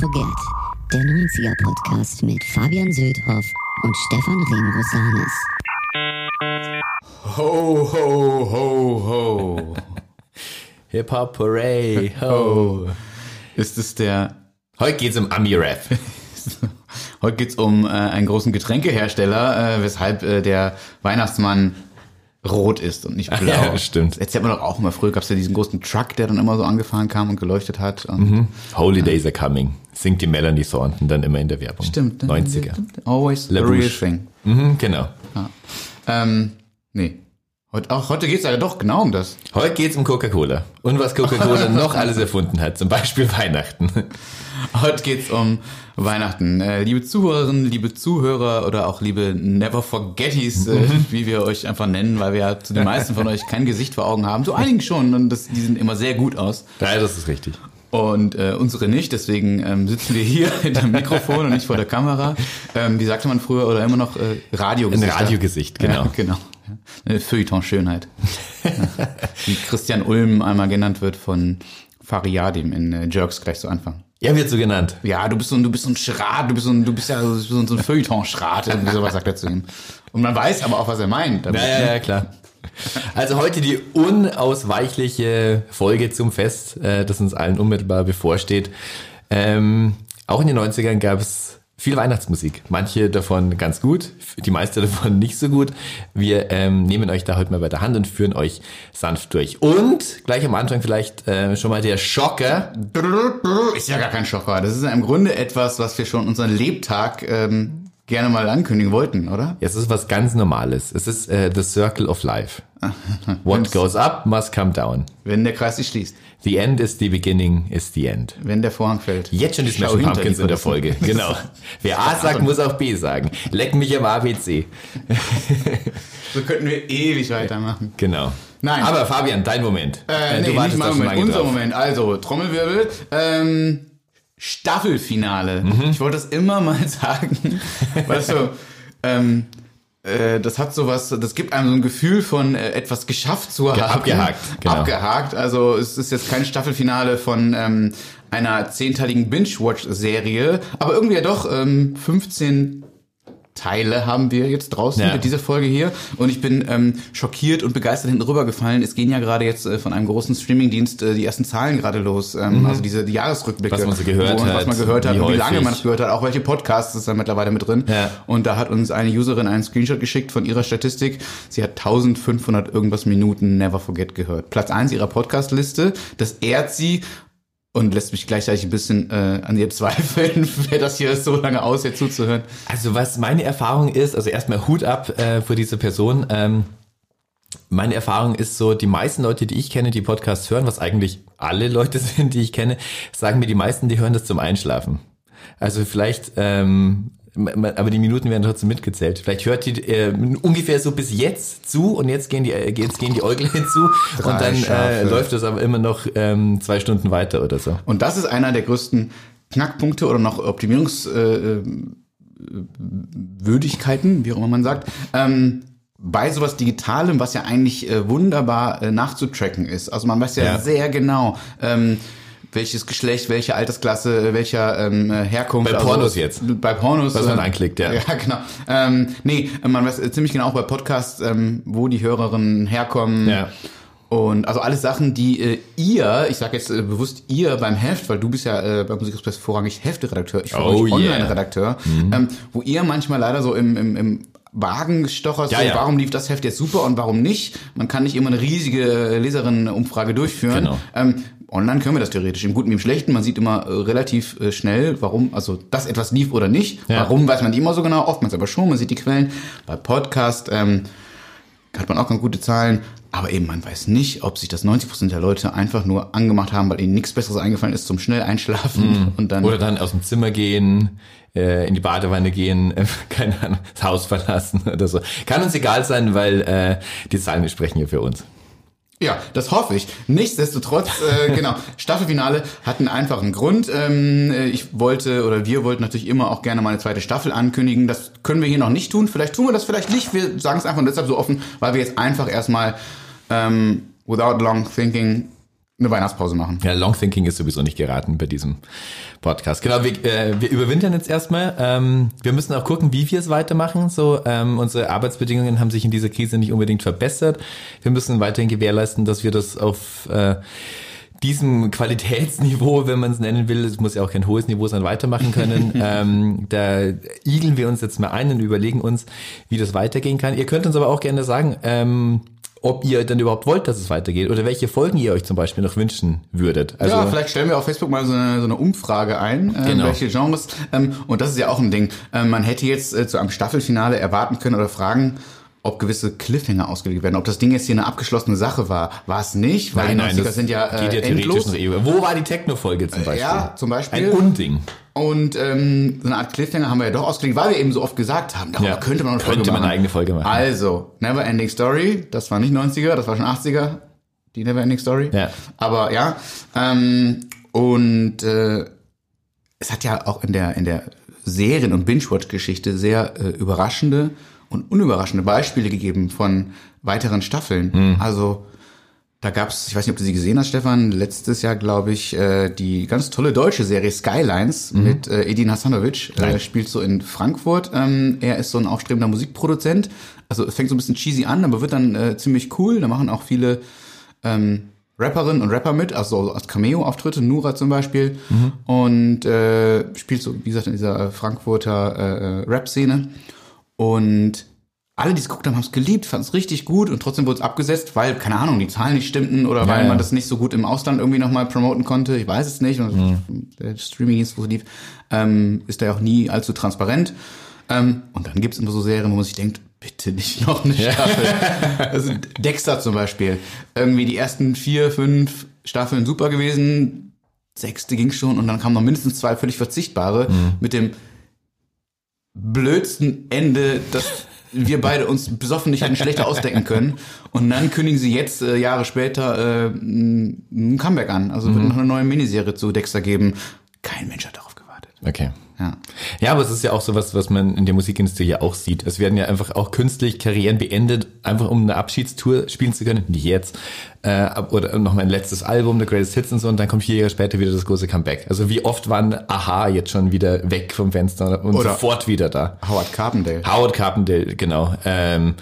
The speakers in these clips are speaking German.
Forget, der 90er-Podcast mit Fabian Söldhoff und Stefan Remrosanis. Ho, ho, ho, ho. Hip-Hop Hooray, ho. Ist es der... Heute geht's um Ami-Rap. Heute geht's um äh, einen großen Getränkehersteller, äh, weshalb äh, der Weihnachtsmann rot ist und nicht blau. Ja, stimmt. Das erzählt man doch auch immer. Früher gab's ja diesen großen Truck, der dann immer so angefahren kam und geleuchtet hat. Und Mhm. Holidays are coming. Singt die Melanie Thornton dann immer in der Werbung. Stimmt. 90er. Always La the real thing. Mhm, genau. Ähm, nee. Heute, auch heute geht's ja doch genau um das. Heute geht's um Coca-Cola. Und was Coca-Cola noch alles erfunden hat. Zum Beispiel Weihnachten. Heute geht's um Weihnachten. Äh, liebe Zuhörerinnen, liebe Zuhörer oder auch liebe Never Forgetties, äh, wie wir euch einfach nennen, weil wir ja zu den meisten von euch kein Gesicht vor Augen haben. Zu einigen schon und das, die sehen immer sehr gut aus. Ja, das ist richtig. Und äh, unsere nicht, deswegen ähm, sitzen wir hier hinter dem Mikrofon und nicht vor der Kamera. Ähm, wie sagte man früher oder immer noch äh, Radiogesichter? Ein Radiogesicht, genau. Ja, genau. Eine Feuilleton-Schönheit. Wie Christian Ulm einmal genannt wird von Fariadim in äh, Jerks gleich zu Anfang. Ja, wird so genannt. Ja, du bist so ein, du bist so ein Schrat, du bist so ein, du bist ja so, ein so ein Feuilleton-Schrat, irgendwie sowas sagt er zu ihm. Und man weiß aber auch, was er meint. Ja, ja, ja, klar. Also heute die unausweichliche Folge zum Fest, äh, das uns allen unmittelbar bevorsteht. Ähm, auch in den 90ern gab es viel Weihnachtsmusik. Manche davon ganz gut, die meiste davon nicht so gut. Wir ähm, nehmen euch da heute mal bei der Hand und führen euch sanft durch. Und gleich am Anfang vielleicht äh, schon mal der Schocker. Ist ja gar kein Schocker. Das ist ja im Grunde etwas, was wir schon unseren Lebtag ähm, gerne mal ankündigen wollten, oder? Ja, Es ist was ganz Normales. Es ist äh, the circle of life. What goes up must come down. Wenn der Kreis sich schließt. The end is the beginning is the end. Wenn der Vorhang fällt. Jetzt schon die Smashing Pumpkins in der. Folge. Genau. Wer A sagt, muss auch B sagen. Leck mich am ABC. So könnten wir ewig weitermachen. Genau. Nein. Aber Fabian, dein Moment. Äh, nee, nicht mein Moment, unser Moment. Also, Trommelwirbel. Ähm, Staffelfinale. Mhm. Ich wollte das immer mal sagen. weißt du, ähm, äh, das hat sowas, das gibt einem so ein Gefühl von äh, etwas geschafft zu haben. abgehakt, genau. Abgehakt. Also es ist jetzt kein Staffelfinale von ähm, einer zehnteiligen Binge-Watch-Serie, aber irgendwie ja doch ähm, 15 Teile haben wir jetzt draußen Ja. mit dieser Folge hier und ich bin ähm, schockiert und begeistert hinten rübergefallen. Es gehen ja gerade jetzt äh, von einem großen Streamingdienst äh, die ersten Zahlen gerade los, ähm, also diese die Jahresrückblicke, Mhm. Was man so gehört wo, was hat, man gehört hat wie und wie lange man es gehört hat, auch welche Podcasts ist da mittlerweile mit drin. Ja. Und da hat uns eine Userin einen Screenshot geschickt von ihrer Statistik. Sie hat 1500 irgendwas Minuten Never Forget gehört. Platz eins ihrer Podcast-Liste. Das ehrt sie und lässt mich gleichzeitig ein bisschen äh, an ihr zweifeln, wer das hier so lange aushält zuzuhören. Also was meine Erfahrung ist, also erstmal Hut ab äh, für diese Person. Ähm, meine Erfahrung ist so, die meisten Leute, die ich kenne, die Podcasts hören, was eigentlich alle Leute sind, die ich kenne, sagen mir die meisten, die hören das zum Einschlafen. Also vielleicht, ähm, aber die Minuten werden trotzdem mitgezählt. Vielleicht hört die äh, ungefähr so bis jetzt zu und jetzt gehen die, äh, jetzt gehen die Äuglein zu Drei und dann äh, läuft das aber immer noch ähm, zwei Stunden weiter oder so. Und das ist einer der größten Knackpunkte oder noch Optimierungswürdigkeiten, äh, Würdigkeiten, wie auch immer man sagt, ähm, bei sowas Digitalem, was ja eigentlich äh, wunderbar äh, nachzutracken ist. Also man weiß ja, Ja. sehr genau, ähm, welches Geschlecht, welche Altersklasse, welcher ähm, äh, Herkunft. Bei Pornos jetzt. Bei Pornos. Was man äh, anklickt, ja. Ja, genau. Ähm, nee, man weiß äh, ziemlich genau auch bei Podcasts, ähm, wo die Hörerinnen herkommen. Ja. Und also alles Sachen, die äh, ihr, ich sage jetzt äh, bewusst ihr beim Heft, weil du bist ja äh, bei Musikexpress vorrangig Hefteredakteur, ich Oh yeah. Online-Redakteur, ähm, wo ihr manchmal leider so im, im, im Wagen stochert, Ja, so, ja. warum lief das Heft jetzt super und warum nicht. Man kann nicht immer eine riesige Leserinnenumfrage durchführen. Genau. Ähm, online können wir das theoretisch, im Guten wie im Schlechten. Man sieht immer äh, relativ äh, schnell, warum, also dass etwas lief oder nicht. Ja. Warum weiß man nicht immer so genau, oftmals aber schon, man sieht die Quellen. Bei Podcast ähm, hat man auch ganz gute Zahlen. Aber eben, man weiß nicht, ob sich das 90% der Leute einfach nur angemacht haben, weil ihnen nichts Besseres eingefallen ist zum schnell einschlafen und dann Oder dann aus dem Zimmer gehen, äh, in die Badewanne gehen, äh, keine Ahnung, das Haus verlassen oder so. Kann uns egal sein, weil äh, die Zahlen sprechen hier für uns. Ja, das hoffe ich. Nichtsdestotrotz, äh, genau, Staffelfinale hat einen einfachen Grund. Ähm, äh, ich wollte oder wir wollten natürlich immer auch gerne mal eine zweite Staffel ankündigen. Das können wir hier noch nicht tun. Vielleicht tun wir das, vielleicht nicht. Wir sagen es einfach deshalb so offen, weil wir jetzt einfach erstmal ähm, without long thinking eine Weihnachtspause machen. Ja, Long Thinking ist sowieso nicht geraten bei diesem Podcast. Genau, wir, äh, wir überwintern jetzt erstmal. Ähm, wir müssen auch gucken, wie wir es weitermachen. So, ähm, unsere Arbeitsbedingungen haben sich in dieser Krise nicht unbedingt verbessert. Wir müssen weiterhin gewährleisten, dass wir das auf äh, diesem Qualitätsniveau, wenn man es nennen will, es muss ja auch kein hohes Niveau sein, weitermachen können. ähm, da igeln wir uns jetzt mal ein und überlegen uns, wie das weitergehen kann. Ihr könnt uns aber auch gerne sagen, ähm, ob ihr denn überhaupt wollt, dass es weitergeht oder welche Folgen ihr euch zum Beispiel noch wünschen würdet. Also ja, vielleicht stellen wir auf Facebook mal so eine, so eine Umfrage ein, äh, genau. welche Genres. Ähm, und das ist ja auch ein Ding. Ähm, man hätte jetzt äh, zu einem Staffelfinale erwarten können oder fragen, ob gewisse Cliffhanger ausgelegt werden, ob das Ding jetzt hier eine abgeschlossene Sache war. War es nicht, weil nein, die 90er sind ja, äh, geht ja endlos. Wo war die Techno-Folge zum Beispiel? Ja, zum Beispiel. Ein Unding. Und ähm, so eine Art Cliffhanger haben wir ja doch ausgelegt, weil wir eben so oft gesagt haben, darüber Ja. könnte man eine Könnte Folge man machen. eine eigene Folge machen. Also, Never Ending Story, das war nicht 90er, das war schon 80er, die Never Ending Story. Ja. Aber ja, ähm, und äh, es hat ja auch in der, in der Serien- und Binge-Watch-Geschichte sehr äh, überraschende und unüberraschende Beispiele gegeben von weiteren Staffeln. Mhm. Also da gab's, ich weiß nicht, ob du sie gesehen hast, Stefan, letztes Jahr, glaube ich, äh, die ganz tolle deutsche Serie Skylines mit äh, Edin Hasanovic. Mhm. Er spielt so in Frankfurt. Ähm, er ist so ein aufstrebender Musikproduzent. Also es fängt so ein bisschen cheesy an, aber wird dann äh, ziemlich cool. Da machen auch viele ähm, Rapperinnen und Rapper mit, also als Cameo-Auftritte, Nura zum Beispiel. Und äh, spielt so, wie gesagt, in dieser äh, Frankfurter äh, äh, Rap-Szene. Und alle, die es geguckt haben, haben es geliebt, fanden es richtig gut und trotzdem wurde es abgesetzt, weil, keine Ahnung, die Zahlen nicht stimmten oder weil ja. man das nicht so gut im Ausland irgendwie nochmal promoten konnte. Ich weiß es nicht. Und Der Streaming-Dienst, wo es lief, ähm, ist da ja auch nie allzu transparent. Ähm, und dann gibt's immer so Serien, wo man sich denkt, bitte nicht noch eine Staffel. also Dexter zum Beispiel. Irgendwie die ersten vier, fünf Staffeln super gewesen. Sechste ging schon und dann kamen noch mindestens zwei völlig verzichtbare mit dem blödsten Ende, das wir beide uns besoffen nicht hätten schlechter ausdenken können. Und dann kündigen sie jetzt, äh, Jahre später, äh, ein Comeback an. Also wird noch eine neue Miniserie zu Dexter geben. Kein Mensch hat darauf gewartet. Okay. Ja. Ja, aber es ist ja auch sowas, was man in der Musikindustrie ja auch sieht. Es werden ja einfach auch künstlich Karrieren beendet, einfach um eine Abschiedstour spielen zu können. Nicht jetzt. Äh, oder noch mein letztes Album, The Greatest Hits und so, und dann kommt vier Jahre später wieder das große Comeback. Also wie oft waren Aha jetzt schon wieder weg vom Fenster und Oder- sofort wieder da. Howard Carpendale. Howard Carpendale, genau. Ähm,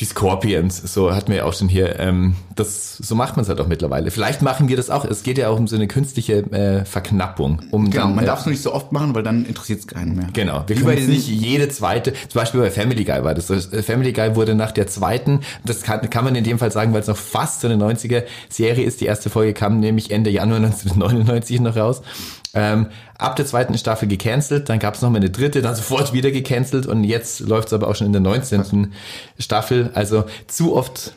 die Scorpions, so hatten wir ja auch schon hier. Ähm, das, so macht man es halt auch mittlerweile. Vielleicht machen wir das auch. Es geht ja auch um so eine künstliche äh, Verknappung. Um Genau, dann, man äh, darf es nicht so oft machen, weil dann interessiert es keinen mehr. Genau, wir können nicht jede zweite, zum Beispiel bei Family Guy war das so. Family Guy wurde nach der zweiten, das kann, kann man in dem Fall sagen, weil es noch fast so eine 90er-Serie ist. Die erste Folge kam nämlich Ende Januar 1999 noch raus. Ähm, ab der zweiten Staffel gecancelt, dann gab es noch mal eine dritte, dann sofort wieder gecancelt und jetzt läuft es aber auch schon in der 19. Staffel. Also zu oft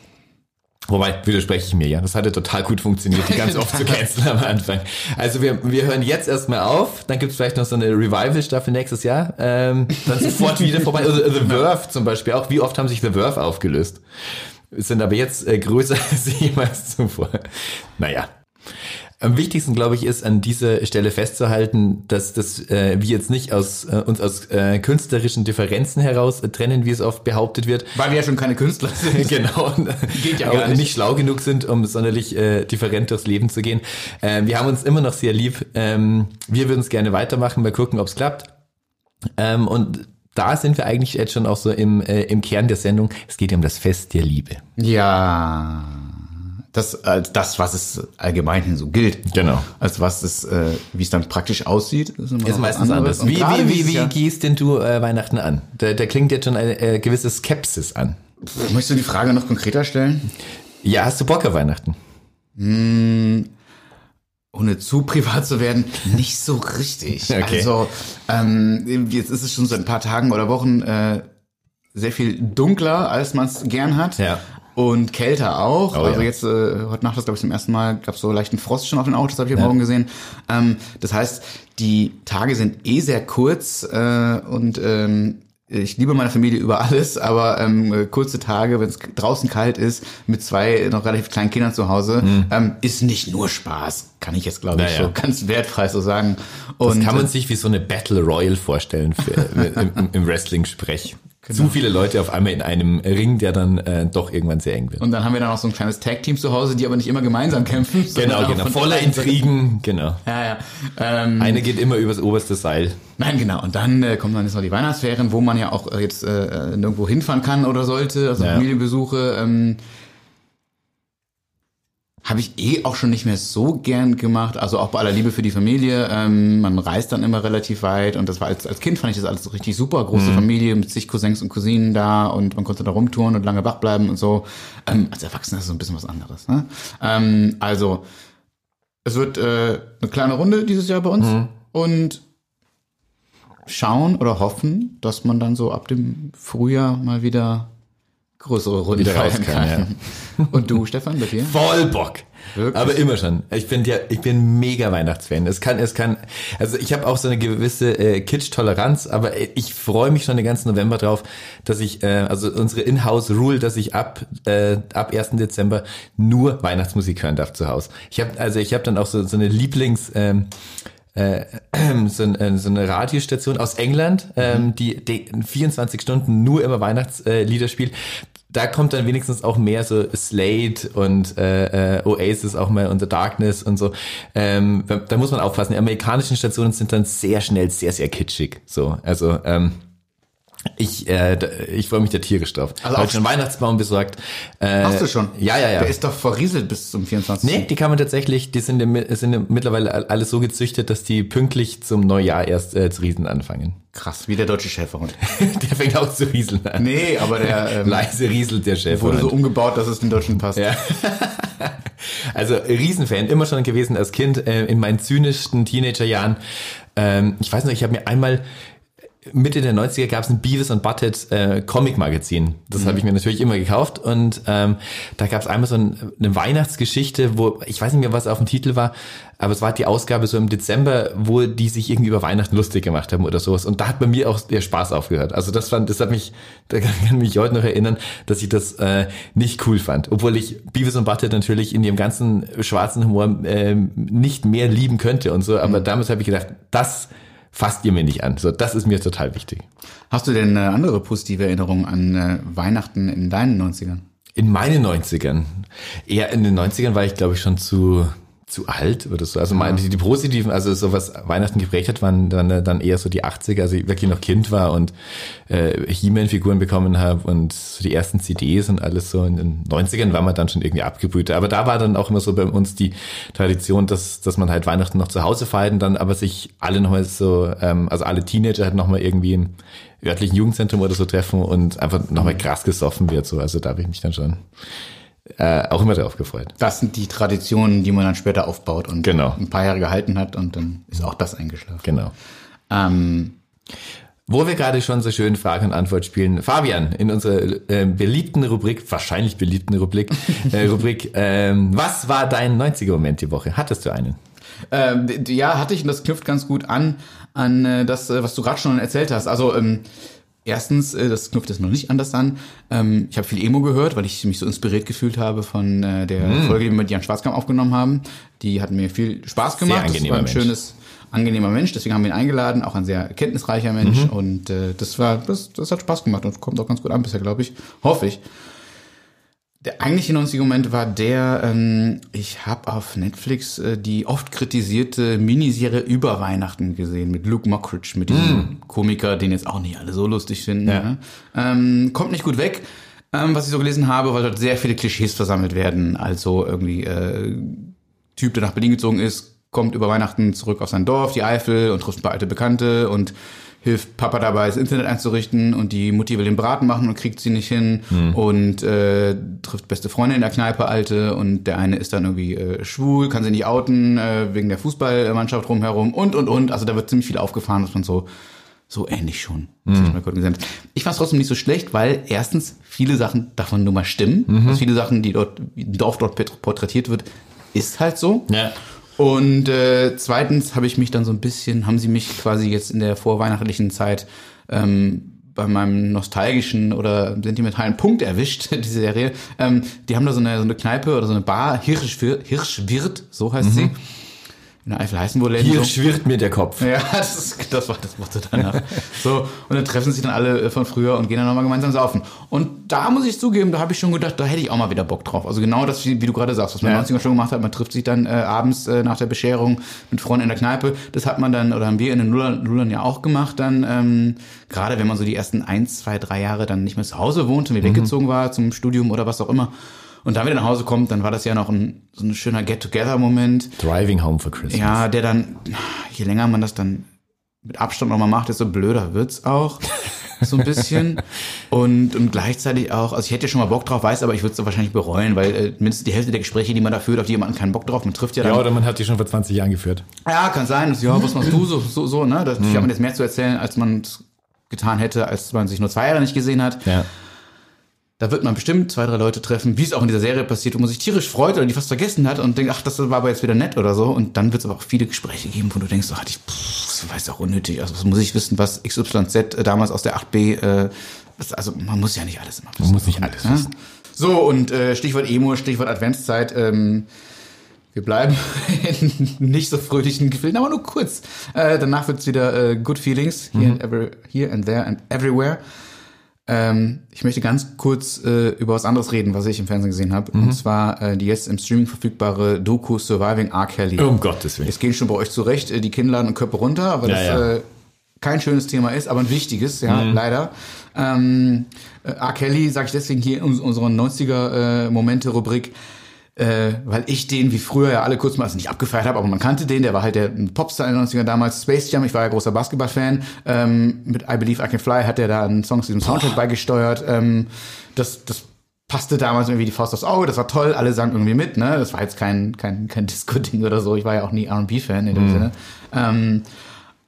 Wobei, widerspreche ich mir ja. Das hatte total gut funktioniert, die ganz oft zu canceln am Anfang. Also wir, wir hören jetzt erstmal auf, dann gibt's vielleicht noch so eine Revival-Staffel nächstes Jahr, ähm, dann sofort wieder vorbei. Also The Verve zum Beispiel auch. Wie oft haben sich The Verve aufgelöst? Sind aber jetzt äh, größer als jemals zuvor. Naja. Am wichtigsten, glaube ich, ist an dieser Stelle festzuhalten, dass das äh, wir jetzt nicht aus äh, uns aus äh, künstlerischen Differenzen heraus äh, trennen, wie es oft behauptet wird, Weil wir ja schon keine Künstler sind. genau. Geht ja gar nicht. nicht schlau genug sind, um sonderlich äh, different durchs Leben zu gehen. Ähm, wir haben uns immer noch sehr lieb. Ähm, wir würden es gerne weitermachen, mal gucken, ob es klappt. Ähm, und da sind wir eigentlich jetzt schon auch so im, äh, im Kern der Sendung. Es geht ja um das Fest der Liebe. Ja, das als das, was es allgemein so gilt. Genau. Als was es, äh, wie es dann praktisch aussieht, ist, Ist meistens anders. Wie, wie, wie, wie Jahr- gehst denn du äh, Weihnachten an? Da, da klingt jetzt schon eine äh, gewisse Skepsis an. Möchtest du die Frage noch konkreter stellen? Ja, hast du Bock auf Weihnachten? ohne zu privat zu werden, nicht so richtig. Okay. Also ähm, jetzt ist es schon seit ein paar Tagen oder Wochen äh, sehr viel dunkler, als man es gern hat. Ja. Und kälter auch. Oh, also ja. jetzt, äh, heute Nacht, das glaube ich zum ersten Mal, gab so leichten Frost schon auf den Autos, habe ich am Morgen gesehen. Ähm, das heißt, die Tage sind eh sehr kurz äh, und ähm, ich liebe meine Familie über alles, aber ähm, äh, kurze Tage, wenn es draußen kalt ist, mit zwei noch relativ kleinen Kindern zu Hause, ähm, ist nicht nur Spaß. Kann ich jetzt, glaube ich, Naja. so ganz wertfrei so sagen. Das Und kann man äh, sich wie so eine Battle Royale vorstellen für, im, im, im Wrestling-Sprech. zu viele Leute auf einmal in einem Ring, der dann äh, doch irgendwann sehr eng wird. Und dann haben wir dann auch so ein kleines Tag-Team zu Hause, die aber nicht immer gemeinsam kämpfen. Genau, genau. Voller Intrigen, genau. Ja, ja. Ähm, Eine geht immer übers oberste Seil. Nein, genau. Und dann äh, kommen dann jetzt noch die Weihnachtsferien, wo man ja auch äh, jetzt äh, äh, nirgendwo hinfahren kann oder sollte, also Ja. Familienbesuche. Ähm, habe ich eh auch schon nicht mehr so gern gemacht. Also auch bei aller Liebe für die Familie. Ähm, man reist dann immer relativ weit und das war als, als Kind fand ich das alles so richtig super. Große Familie mit zig Cousins und Cousinen da und man konnte da rumtouren und lange wach bleiben und so. Ähm, als Erwachsener ist es so ein bisschen was anderes. Ne? Ähm, also es wird äh, eine kleine Runde dieses Jahr bei uns und schauen oder hoffen, dass man dann so ab dem Frühjahr mal wieder größere Runden Wieder raus feiern kann, Und du, Stefan, bei dir? Voll Bock. Wirklich? Aber immer schon. Ich bin ja, ich bin mega Weihnachtsfan. Es kann, es kann, also ich habe auch so eine gewisse äh, Kitsch-Toleranz, aber äh, ich freue mich schon den ganzen November drauf, dass ich, äh, also unsere Inhouse-Rule, dass ich ab äh, ab 1. Dezember nur Weihnachtsmusik hören darf zu Hause. Ich habe, also ich habe dann auch so so eine Lieblings ähm, äh, so, ein, äh, so eine Radiostation aus England, ähm, die, die 24 Stunden nur immer Weihnachtslieder spielt. Da kommt dann wenigstens auch mehr so Slade und äh, äh, Oasis auch mal und The Darkness und so. Ähm, da muss man aufpassen. Die amerikanischen Stationen sind dann sehr schnell sehr, sehr kitschig. So, also ähm, ich, äh, ich freue mich da tierisch drauf. Also auch- schon Weihnachtsbaum besorgt. Äh, Hast du schon? Ja, ja, ja. Der ist doch verrieselt bis zum 24. Nee, die kann man tatsächlich, die sind, sind mittlerweile all- alle so gezüchtet, dass die pünktlich zum Neujahr erst äh, zu rieseln anfangen. Krass, wie der deutsche Schäferhund. der fängt auch zu rieseln an. Nee, aber der ähm, Leise rieselt der Chef. wurde so umgebaut, dass es den Deutschen passt. Ja. Also Riesenfan, immer schon gewesen als Kind, äh, in meinen zynischsten Teenagerjahren. Ähm, ich weiß noch, ich habe mir einmal Mitte der 90er gab es ein Beavis und Butthead äh, Comic-Magazin. Das habe ich mir natürlich immer gekauft. Und ähm, da gab es einmal so ein, eine Weihnachtsgeschichte, wo, ich weiß nicht mehr, was auf dem Titel war, aber es war die Ausgabe so im Dezember, wo die sich irgendwie über Weihnachten lustig gemacht haben oder sowas. Und da hat bei mir auch der Spaß aufgehört. Also das fand, das hat mich, da kann ich mich heute noch erinnern, dass ich das äh, nicht cool fand. Obwohl ich Beavis und Butthead natürlich in ihrem ganzen schwarzen Humor ähm, nicht mehr lieben könnte und so. Aber damals habe ich gedacht, das fasst ihr mir nicht an. So, das ist mir total wichtig. Hast du denn äh, andere positive Erinnerungen an äh, Weihnachten in deinen 90ern? In meinen 90ern, eher in den 90ern war ich, glaube ich, schon zu zu alt oder so. Also meine, die, die positiven, also so was Weihnachten geprägt hat, waren dann, dann eher so die 80er, als ich wirklich noch Kind war und äh, He-Man-Figuren bekommen habe und so die ersten CDs und alles so. In den 90ern war man dann schon irgendwie abgebrüht. Aber da war dann auch immer so bei uns die Tradition, dass, dass man halt Weihnachten noch zu Hause feiert und dann aber sich alle nochmal so, ähm, also alle Teenager halt nochmal irgendwie im örtlichen Jugendzentrum oder so treffen und einfach nochmal krass gesoffen wird. So. Also da habe ich mich dann schon äh, auch immer drauf gefreut. Das sind die Traditionen, die man dann später aufbaut und Genau. ein paar Jahre gehalten hat und dann ist auch das eingeschlafen. Genau. Ähm, Wo wir gerade schon so schön Frage und Antwort spielen. Fabian, in unserer äh, beliebten Rubrik, wahrscheinlich beliebten Rubrik, äh, Rubrik, ähm, was war dein 90er-Moment die Woche? Hattest du einen? Ähm, ja, hatte ich und das knüpft ganz gut an an äh, das, äh, was du gerade schon erzählt hast. Also ähm, erstens, äh, das knüpft es noch nicht an das an. Ähm, ich habe viel Emo gehört, weil ich mich so inspiriert gefühlt habe von äh, der Hm. Folge, die wir mit Jan Schwarzkamp aufgenommen haben. Die hat mir viel Spaß gemacht. das angenehmer war ein Mensch. schönes, angenehmer Mensch. Deswegen haben wir ihn eingeladen, auch ein sehr kenntnisreicher Mensch. Mhm. Und äh, das war, das, das hat Spaß gemacht und kommt auch ganz gut an bisher, glaube ich. Hoffe ich. Der eigentliche 90er Moment war der, ähm, ich habe auf Netflix äh, die oft kritisierte Miniserie über Weihnachten gesehen mit Luke Mockridge, mit diesem Komiker, den jetzt auch nicht alle so lustig finden. Ja. Ne? Ähm, kommt nicht gut weg, ähm, was ich so gelesen habe, weil dort sehr viele Klischees versammelt werden. Also irgendwie äh, Typ, der nach Berlin gezogen ist, kommt über Weihnachten zurück auf sein Dorf, die Eifel, und trifft ein paar alte Bekannte und hilft Papa dabei, das Internet einzurichten und die Mutti will den Braten machen und kriegt sie nicht hin und äh, trifft beste Freunde in der Kneipe, alte und der eine ist dann irgendwie äh, schwul, kann sie nicht outen äh, wegen der Fußballmannschaft rumherum und und und. Also da wird ziemlich viel aufgefahren, dass man so so ähnlich schon. Hab ich fand es trotzdem nicht so schlecht, weil erstens viele Sachen davon nur mal stimmen. Also viele Sachen, die dort, wie ein Dorf dort porträtiert wird, ist halt so. Ja. Und äh, zweitens habe ich mich dann so ein bisschen, haben sie mich quasi jetzt in der vorweihnachtlichen Zeit ähm, bei meinem nostalgischen oder sentimentalen Punkt erwischt, diese Serie. Ähm, die haben da so eine, so eine Kneipe oder so eine Bar, Hirschwirt, Hirschwirt so heißt sie. In der Eifel heißen wohl Läden. Hier schwirrt mir der Kopf. Ja, das, ist, das war das Motto danach. so, und dann treffen sich dann alle äh, von früher und gehen dann nochmal gemeinsam saufen. Und da muss ich zugeben, da habe ich schon gedacht, da hätte ich auch mal wieder Bock drauf. Also genau das, wie, wie du gerade sagst, was man Ja. in den 90ern schon gemacht hat. Man trifft sich dann äh, abends äh, nach der Bescherung mit Freunden in der Kneipe. Das hat man dann, oder haben wir in den Nullern, Nullern ja auch gemacht dann, ähm, gerade wenn man so die ersten ein, zwei, drei Jahre dann nicht mehr zu Hause wohnte, wie weggezogen war zum Studium oder was auch immer. Und dann wieder nach Hause kommt, dann war das ja noch ein, so ein schöner Get-Together-Moment. Driving home for Christmas. Ja, der dann, je länger man das dann mit Abstand nochmal macht, desto blöder wird's auch. So ein bisschen. Und, und gleichzeitig auch, also ich hätte ja schon mal Bock drauf, weiß aber, ich würde es wahrscheinlich bereuen, weil äh, mindestens die Hälfte der Gespräche, die man da führt, auf die man keinen Bock drauf. Man trifft ja dann. Ja, oder man hat die schon vor 20 Jahren geführt. Ja, kann sein. Das, ja, was machst du so, so, so, ne? Das, Mhm. hat man jetzt mehr zu erzählen, als man getan hätte, als man sich nur zwei Jahre nicht gesehen hat. Ja. Da wird man bestimmt zwei, drei Leute treffen, wie es auch in dieser Serie passiert, wo man sich tierisch freut oder die fast vergessen hat und denkt, ach, das war aber jetzt wieder nett oder so. Und dann wird es aber auch viele Gespräche geben, wo du denkst, so, hatte ich, pff, das weiß auch unnötig. Also was muss ich wissen, was XYZ äh, damals aus der 8b, äh, also man muss ja nicht alles immer wissen. Man muss nicht alles Ja? wissen. So, und äh, Stichwort Emo, Stichwort Adventszeit. Ähm, wir bleiben in nicht so fröhlichen Gefilden, aber nur kurz. Äh, danach wird's wieder äh, Good Feelings, here, and every, here and there and everywhere. Ähm, ich möchte ganz kurz äh, über was anderes reden, was ich im Fernsehen gesehen habe. Und zwar äh, die jetzt im Streaming verfügbare Doku Surviving R. Kelly. Um Gottes Willen. Es gehen schon bei euch zurecht, äh, die Kinnladen und Köpfe runter, aber Ja, das ja. Äh, kein schönes Thema ist, aber ein wichtiges, ja, leider. Ähm, äh, R. Kelly sage ich deswegen hier in unserer 90er-Momente-Rubrik, äh, weil ich den wie früher ja alle kurz mal, also nicht abgefeiert habe, aber man kannte den, der war halt der Popstar in den 90ern damals, Space Jam, ich war ja großer Basketball-Fan, ähm, mit I Believe I Can Fly hat er da einen Song zu diesem Soundtrack beigesteuert, ähm, das, das passte damals irgendwie die Faust aufs Auge, das war toll, alle sangen irgendwie mit, ne, das war jetzt kein, kein, kein Disco-Ding oder so, ich war ja auch nie R&B-Fan in dem Sinne, ähm,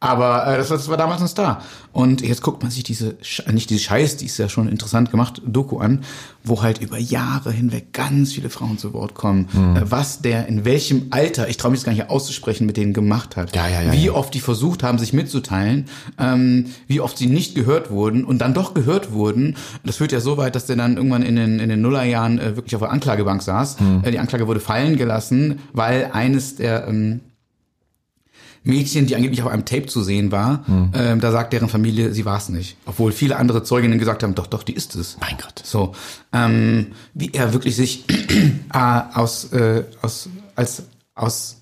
aber äh, das, war, das war damals ein Star. Und jetzt guckt man sich diese, Sch- nicht diese Scheiß, die ist ja schon interessant gemacht, Doku an, wo halt über Jahre hinweg ganz viele Frauen zu Wort kommen. Mhm. Äh, was der in welchem Alter, ich traue mich das gar nicht auszusprechen, mit denen gemacht hat. Ja, ja, ja, wie oft die versucht haben, sich mitzuteilen, ähm, wie oft sie nicht gehört wurden und dann doch gehört wurden. Das führt ja so weit, dass der dann irgendwann in den, in den Nullerjahren äh, wirklich auf der Anklagebank saß. Mhm. Äh, die Anklage wurde fallen gelassen, weil eines der ähm, Mädchen, die angeblich auf einem Tape zu sehen war, Hm. ähm, da sagt deren Familie, sie war es nicht. Obwohl viele andere Zeuginnen gesagt haben, doch, doch, die ist es. Mein Gott. So, ähm, wie er wirklich sich äh, aus, äh, aus, als, aus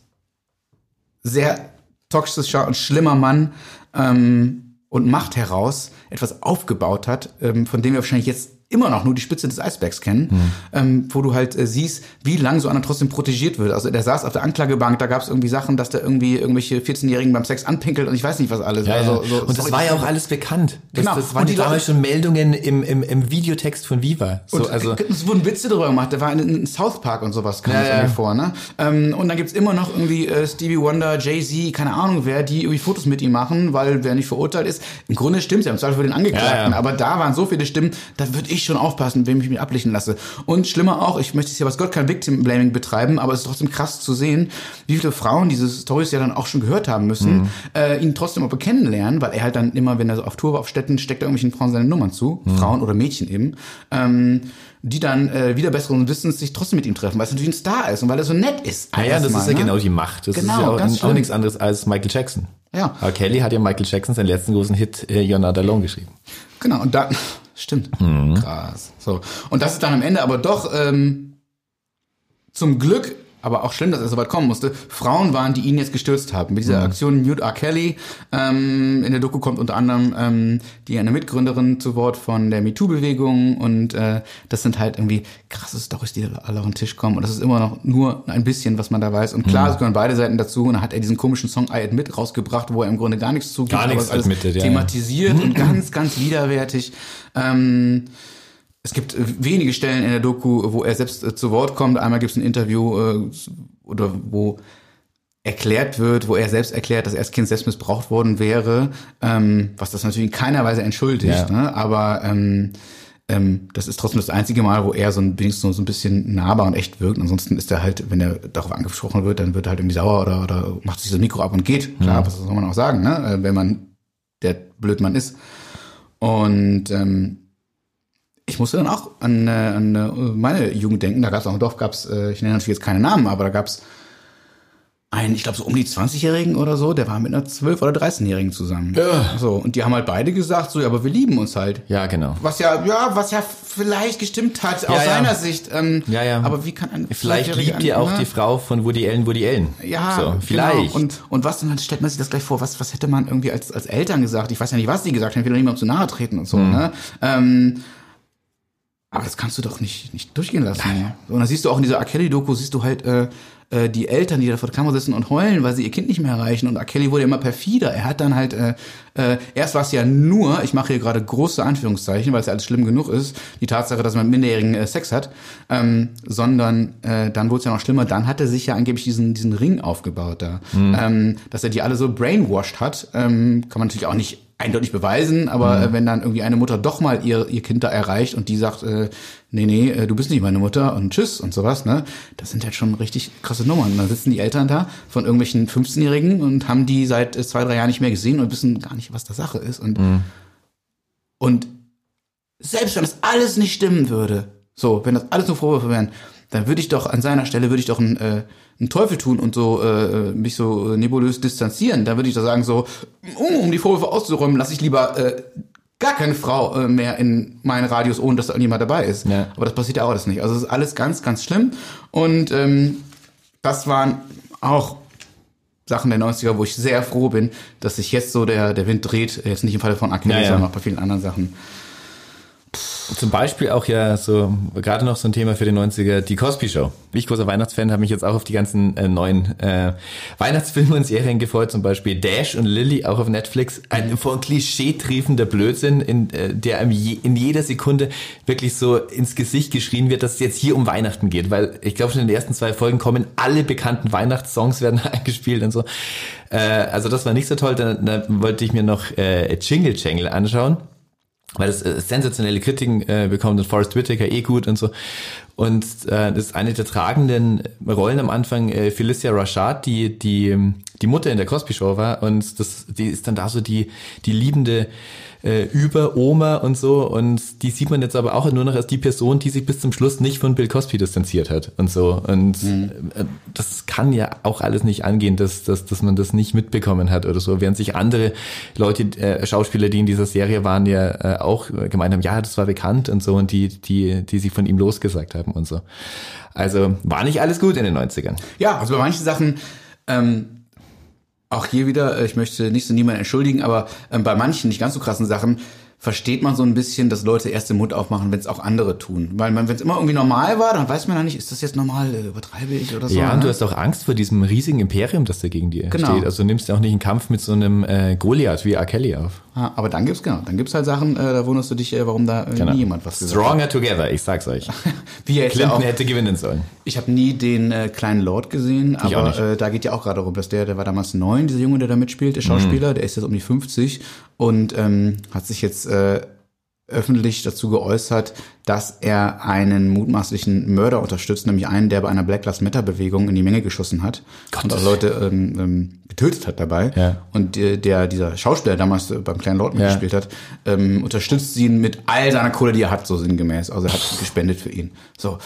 sehr toxischer und schlimmer Mann ähm, und Macht heraus etwas aufgebaut hat, ähm, von dem wir wahrscheinlich jetzt immer noch nur die Spitze des Eisbergs kennen, ähm, wo du halt äh, siehst, wie lang so einer trotzdem protegiert wird. Also der saß auf der Anklagebank, da gab es irgendwie Sachen, dass der irgendwie irgendwelche 14-Jährigen beim Sex anpinkelt und ich weiß nicht was alles. Ja, also, so, und das sorry, war ja auch alles bekannt. Das, Genau. das waren Und die damals schon Meldungen im, im, im Videotext von Viva. So, und also, es wurden Witze darüber gemacht. Der war in, in South Park und sowas, kam Ja, ja. irgendwie vor. Ne? Ähm, und dann gibt's immer noch irgendwie äh, Stevie Wonder, Jay-Z, keine Ahnung wer, die irgendwie Fotos mit ihm machen, weil wer nicht verurteilt ist. Im Grunde stimmt's ja, im Zweifel für den Angeklagten. Ja. Aber da waren so viele Stimmen, da würde ich schon aufpassen, wem ich mich ablichten lasse. Und schlimmer auch, ich möchte jetzt hier was Gott kein Victim-Blaming betreiben, aber es ist trotzdem krass zu sehen, wie viele Frauen diese Stories ja dann auch schon gehört haben müssen, Mhm. äh, ihn trotzdem aber kennenlernen, weil er halt dann immer, wenn er so auf Tour war, auf Städten, steckt er irgendwelchen Frauen seine Nummern zu, Mhm. Frauen oder Mädchen eben, ähm, die dann äh, wieder besseren Wissens sich trotzdem mit ihm treffen, weil es natürlich ein Star ist und weil er so nett ist. naja, das erstmal, ist ja ne? genau die Macht. Das Genau, ist ja auch schlimm. nichts anderes als Michael Jackson. Ja. Aber Kelly hat ja Michael Jackson seinen letzten großen Hit äh, You're Not Alone geschrieben. Genau, und da, stimmt. Krass. So. Und das ist dann am Ende aber doch ähm, zum Glück, aber auch schlimm, dass er so weit kommen musste, Frauen waren, die ihn jetzt gestürzt haben. Mit dieser Aktion Mute R. Kelly, ähm, in der Doku kommt unter anderem ähm, die eine Mitgründerin zu Wort von der MeToo-Bewegung und äh, das sind halt irgendwie krasse Storys, die alle auf den Tisch kommen und das ist immer noch nur ein bisschen, was man da weiß. Und klar, es gehören beide Seiten dazu und dann hat er diesen komischen Song I Admit rausgebracht, wo er im Grunde gar nichts zugibt, Gar aber nichts es alles admitted, ja, ja. thematisiert und ganz, ganz widerwärtig. Ähm, es gibt äh, wenige Stellen in der Doku, wo er selbst äh, zu Wort kommt. Einmal gibt es ein Interview, äh, oder wo erklärt wird, wo er selbst erklärt, dass er als Kind selbst missbraucht worden wäre, ähm, was das natürlich in keiner Weise entschuldigt. Ja. Ne? Aber ähm, ähm, das ist trotzdem das einzige Mal, wo er so ein, wenigstens so, so ein bisschen nahbar und echt wirkt. Ansonsten ist er halt, wenn er darauf angesprochen wird, dann wird er halt irgendwie sauer oder, oder macht sich das Mikro ab und geht. Klar, was soll man auch sagen, ne? Äh, wenn man der Blödmann ist. Und ähm, ich musste dann auch an, äh, an äh, meine Jugend denken. Da gab es auch im Dorf, gab's, äh, ich nenne natürlich jetzt keine Namen, aber da gab's einen, ich glaube so um die 20-Jährigen oder so, der war mit einer 12- oder 13-Jährigen zusammen. Ja. So, und die haben halt beide gesagt, so, ja, aber wir lieben uns halt. Ja, genau. Was ja, ja, was ja vielleicht gestimmt hat aus ja. seiner Sicht. Ähm, Ja, ja. Aber wie kann ein Vielleicht 12-Jähriger liebt ihr auch ne? die Frau von Woody Allen, Woody Allen. Ja, so, genau. vielleicht. Und, und was dann stellt man sich das gleich vor, was, was hätte man irgendwie als, als Eltern gesagt? Ich weiß ja nicht, was die gesagt haben, ich will doch niemandem zu nahe treten und so, Hm. ne? Ähm, aber das kannst du doch nicht, nicht durchgehen lassen. So, Und dann siehst du auch in dieser R. Kelly-Doku, siehst du halt äh, äh, die Eltern, die da vor der Kamera sitzen und heulen, weil sie ihr Kind nicht mehr erreichen. Und R. Kelly wurde immer perfider. Er hat dann halt, äh, äh, erst war es ja nur, ich mache hier gerade große Anführungszeichen, weil es ja alles schlimm genug ist, die Tatsache, dass man mit Minderjährigen äh, Sex hat, ähm, sondern äh, dann wurde es ja noch schlimmer. Dann hat er sich ja angeblich diesen, diesen Ring aufgebaut da. Ähm, dass er die alle so brainwashed hat, ähm, kann man natürlich auch nicht eindeutig beweisen, aber äh, wenn dann irgendwie eine Mutter doch mal ihr, ihr Kind da erreicht und die sagt, äh, nee, nee, äh, du bist nicht meine Mutter und tschüss und sowas, ne? Das sind halt schon richtig krasse Nummern. Und dann sitzen die Eltern da von irgendwelchen 15-Jährigen und haben die seit äh, zwei, drei Jahren nicht mehr gesehen und wissen gar nicht, was da Sache ist. Und, und selbst wenn das alles nicht stimmen würde, so, wenn das alles nur Vorwürfe wären, dann würde ich doch an seiner Stelle würde ich doch einen, äh, einen Teufel tun und so äh, mich so äh, nebulös distanzieren. Da würde ich doch sagen so, um, um die Vorwürfe auszuräumen, lasse ich lieber äh, gar keine Frau äh, mehr in meinen Radius, ohne dass da irgendjemand dabei ist. Ja. Aber das passiert ja auch alles nicht. Also es ist alles ganz, ganz schlimm. Und ähm, das waren auch Sachen der 90er, wo ich sehr froh bin, dass sich jetzt so der, der Wind dreht. Jetzt nicht im Falle von Akne, Ja, ja. sondern auch bei vielen anderen Sachen. Zum Beispiel auch ja so, gerade noch so ein Thema für die 90er, die Cosby Show. Ich großer Weihnachtsfan habe mich jetzt auch auf die ganzen äh, neuen äh, Weihnachtsfilme und Serien gefreut, zum Beispiel Dash und Lily, auch auf Netflix. Ein von Klischee triefender Blödsinn, in, äh, der einem je, in jeder Sekunde wirklich so ins Gesicht geschrien wird, dass es jetzt hier um Weihnachten geht, weil ich glaube schon in den ersten zwei Folgen kommen alle bekannten Weihnachtssongs werden eingespielt und so. Äh, also das war nicht so toll, dann, dann wollte ich mir noch äh, Jingle Jangle anschauen weil das äh, sensationelle Kritiken äh, bekommt und Forrest Whitaker eh gut und so. Und äh, das ist eine der tragenden Rollen am Anfang, äh, Felicia Rashad, die die die Mutter in der Cosby Show war und das die ist dann da so die die liebende äh, Über-Oma und so und die sieht man jetzt aber auch nur noch als die Person, die sich bis zum Schluss nicht von Bill Cosby distanziert hat und so und äh, das kann ja auch alles nicht angehen, dass, dass, dass man das nicht mitbekommen hat oder so, während sich andere Leute, äh, Schauspieler, die in dieser Serie waren, ja äh, auch gemeint haben, ja, das war bekannt und so und die, die, die sich von ihm losgesagt haben und so. Also war nicht alles gut in den 90ern. Ja, also bei manchen Sachen, ähm, auch hier wieder, äh, ich möchte nicht so niemanden entschuldigen, aber ähm, bei manchen nicht ganz so krassen Sachen versteht man so ein bisschen, dass Leute erst den Mund aufmachen, wenn es auch andere tun. Weil man, wenn es immer irgendwie normal war, dann weiß man ja nicht, ist das jetzt normal, äh, übertreibe ich oder so. Ja, und du ne? hast auch Angst vor diesem riesigen Imperium, das da gegen dir Genau. steht. Also du nimmst ja auch nicht einen Kampf mit so einem äh, Goliath wie R. Kelly auf. Ja, aber dann gibt's genau, dann gibt's halt Sachen, äh, da wunderst du dich, äh, warum da äh, nie jemand was gesagt hat. Stronger together, ich sag's euch. Wie ja Clinton auch, hätte gewinnen sollen. ich habe nie den äh, kleinen Lord gesehen, Ich aber äh, da geht ja auch gerade darum, dass der, der war damals neun, dieser Junge, der da mitspielt, der Schauspieler, der ist jetzt um die 50 und ähm, hat sich jetzt äh, öffentlich dazu geäußert, dass er einen mutmaßlichen Mörder unterstützt, nämlich einen, der bei einer Black Lives Matter Bewegung in die Menge geschossen hat und auch Leute ähm, ähm, getötet hat dabei. Ja. Und äh, der dieser Schauspieler damals äh, beim kleinen Lord mitgespielt hat, ähm, unterstützt ihn mit all seiner Kohle, die er hat, so sinngemäß. Also er hat gespendet für ihn. So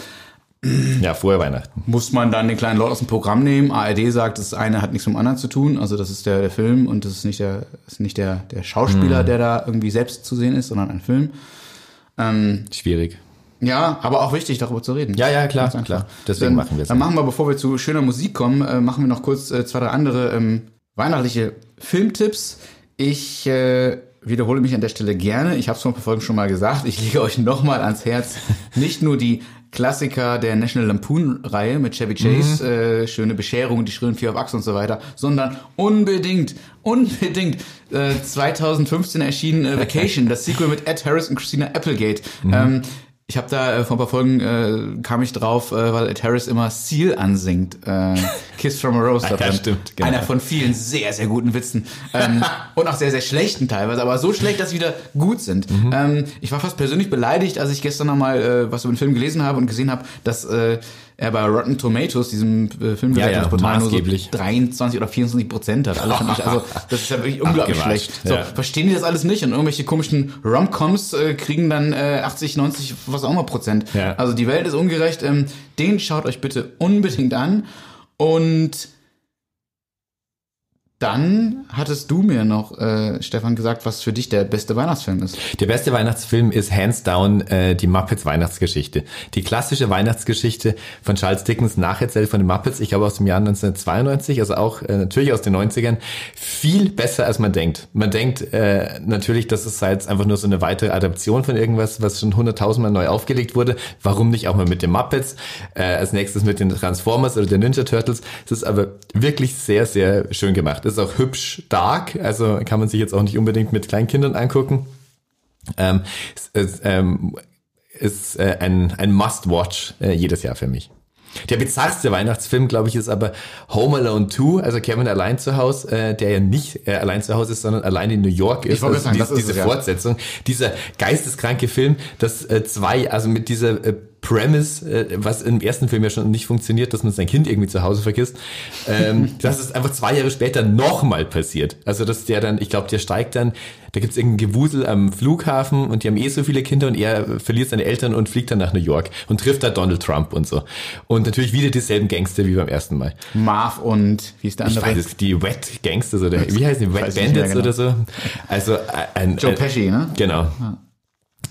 Ja, vorher Weihnachten. muss man dann den kleinen Lord aus dem Programm nehmen. ARD sagt, das eine hat nichts mit dem anderen zu tun. Also das ist der, der Film und das ist nicht der, ist nicht der, der Schauspieler, der da irgendwie selbst zu sehen ist, sondern ein Film. Ähm, Schwierig. ja, aber auch wichtig, darüber zu reden. Ja, ja, klar, klar. Deswegen dann, machen wir es. Dann machen wir, bevor wir zu schöner Musik kommen, äh, machen wir noch kurz äh, zwei, drei andere ähm, weihnachtliche Filmtipps. Ich äh, wiederhole mich an der Stelle gerne. Ich habe es vor ein paar Folgen schon mal gesagt. Ich lege euch nochmal ans Herz, nicht nur die Klassiker der National Lampoon-Reihe mit Chevy Chase, äh, schöne Bescherung, die schönen vier auf Achse und so weiter, sondern unbedingt, unbedingt äh, 2015 erschienen äh, Vacation, das Sequel mit Ed Harris und Christina Applegate. Ähm, ich habe da äh, vor ein paar Folgen äh, kam ich drauf, äh, weil Ed Harris immer Seal ansingt. Äh, Kiss from a Rose Ja, drin. stimmt, genau. Einer von vielen sehr, sehr guten Witzen. Ähm, und auch sehr, sehr schlechten teilweise, aber so schlecht, dass sie wieder gut sind. Mhm. Ähm, ich war fast persönlich beleidigt, als ich gestern nochmal äh, was über den Film gelesen habe und gesehen habe, dass äh, er bei Rotten Tomatoes, diesem äh, Filmbewertungsportal, nur so maßgeblich. 23 oder 24 Prozent hat. Alle fand ich, also das ist ja wirklich unglaublich schlecht. So, ja. verstehen die das alles nicht? Und irgendwelche komischen Rom-Coms äh, kriegen dann äh, 80, 90, was auch immer Prozent. Ja. Also die Welt ist ungerecht. Ähm, den schaut euch bitte unbedingt an. Und dann hattest du mir noch, äh, Stefan, gesagt, was für dich der beste Weihnachtsfilm ist. Der beste Weihnachtsfilm ist hands down äh, die Muppets Weihnachtsgeschichte. Die klassische Weihnachtsgeschichte von Charles Dickens nacherzählt von den Muppets, ich glaube aus dem Jahr 1992, also auch äh, natürlich aus den 90ern, viel besser als man denkt. Man denkt äh, natürlich, dass es jetzt einfach nur so eine weitere Adaption von irgendwas, was schon hunderttausendmal neu aufgelegt wurde. Warum nicht auch mal mit den Muppets? Äh, als nächstes mit den Transformers oder den Ninja Turtles. Es ist aber wirklich sehr, sehr schön gemacht ist auch hübsch dark, also kann man sich jetzt auch nicht unbedingt mit Kleinkindern angucken. Ähm, ist, ähm, ist äh, ein, ein Must-Watch äh, jedes Jahr für mich. Der bizarrste Weihnachtsfilm, glaube ich, ist aber Home Alone 2, also Kevin allein zu Hause, äh, der ja nicht äh, allein zu Hause ist, sondern allein in New York ist. wollte Also sagen, dies, das ist diese es, ja. Fortsetzung, dieser geisteskranke Film, dass äh, zwei, also mit dieser äh, Premise, äh, was im ersten Film ja schon nicht funktioniert, dass man sein Kind irgendwie zu Hause vergisst, ähm, dass es einfach zwei Jahre später nochmal passiert. Also dass der dann, ich glaube, der steigt dann, da gibt's irgendein Gewusel am Flughafen und die haben eh so viele Kinder und er verliert seine Eltern und fliegt dann nach New York und trifft da Donald Trump und so. Und natürlich wieder dieselben Gangster wie beim ersten Mal. Marv und wie ist der Ich andere? weiß es, die Wet Gangsters oder wie heißen die? Wet ich Bandits genau. oder so. Also äh, ein, Joe ein, Pesci, ne? Genau.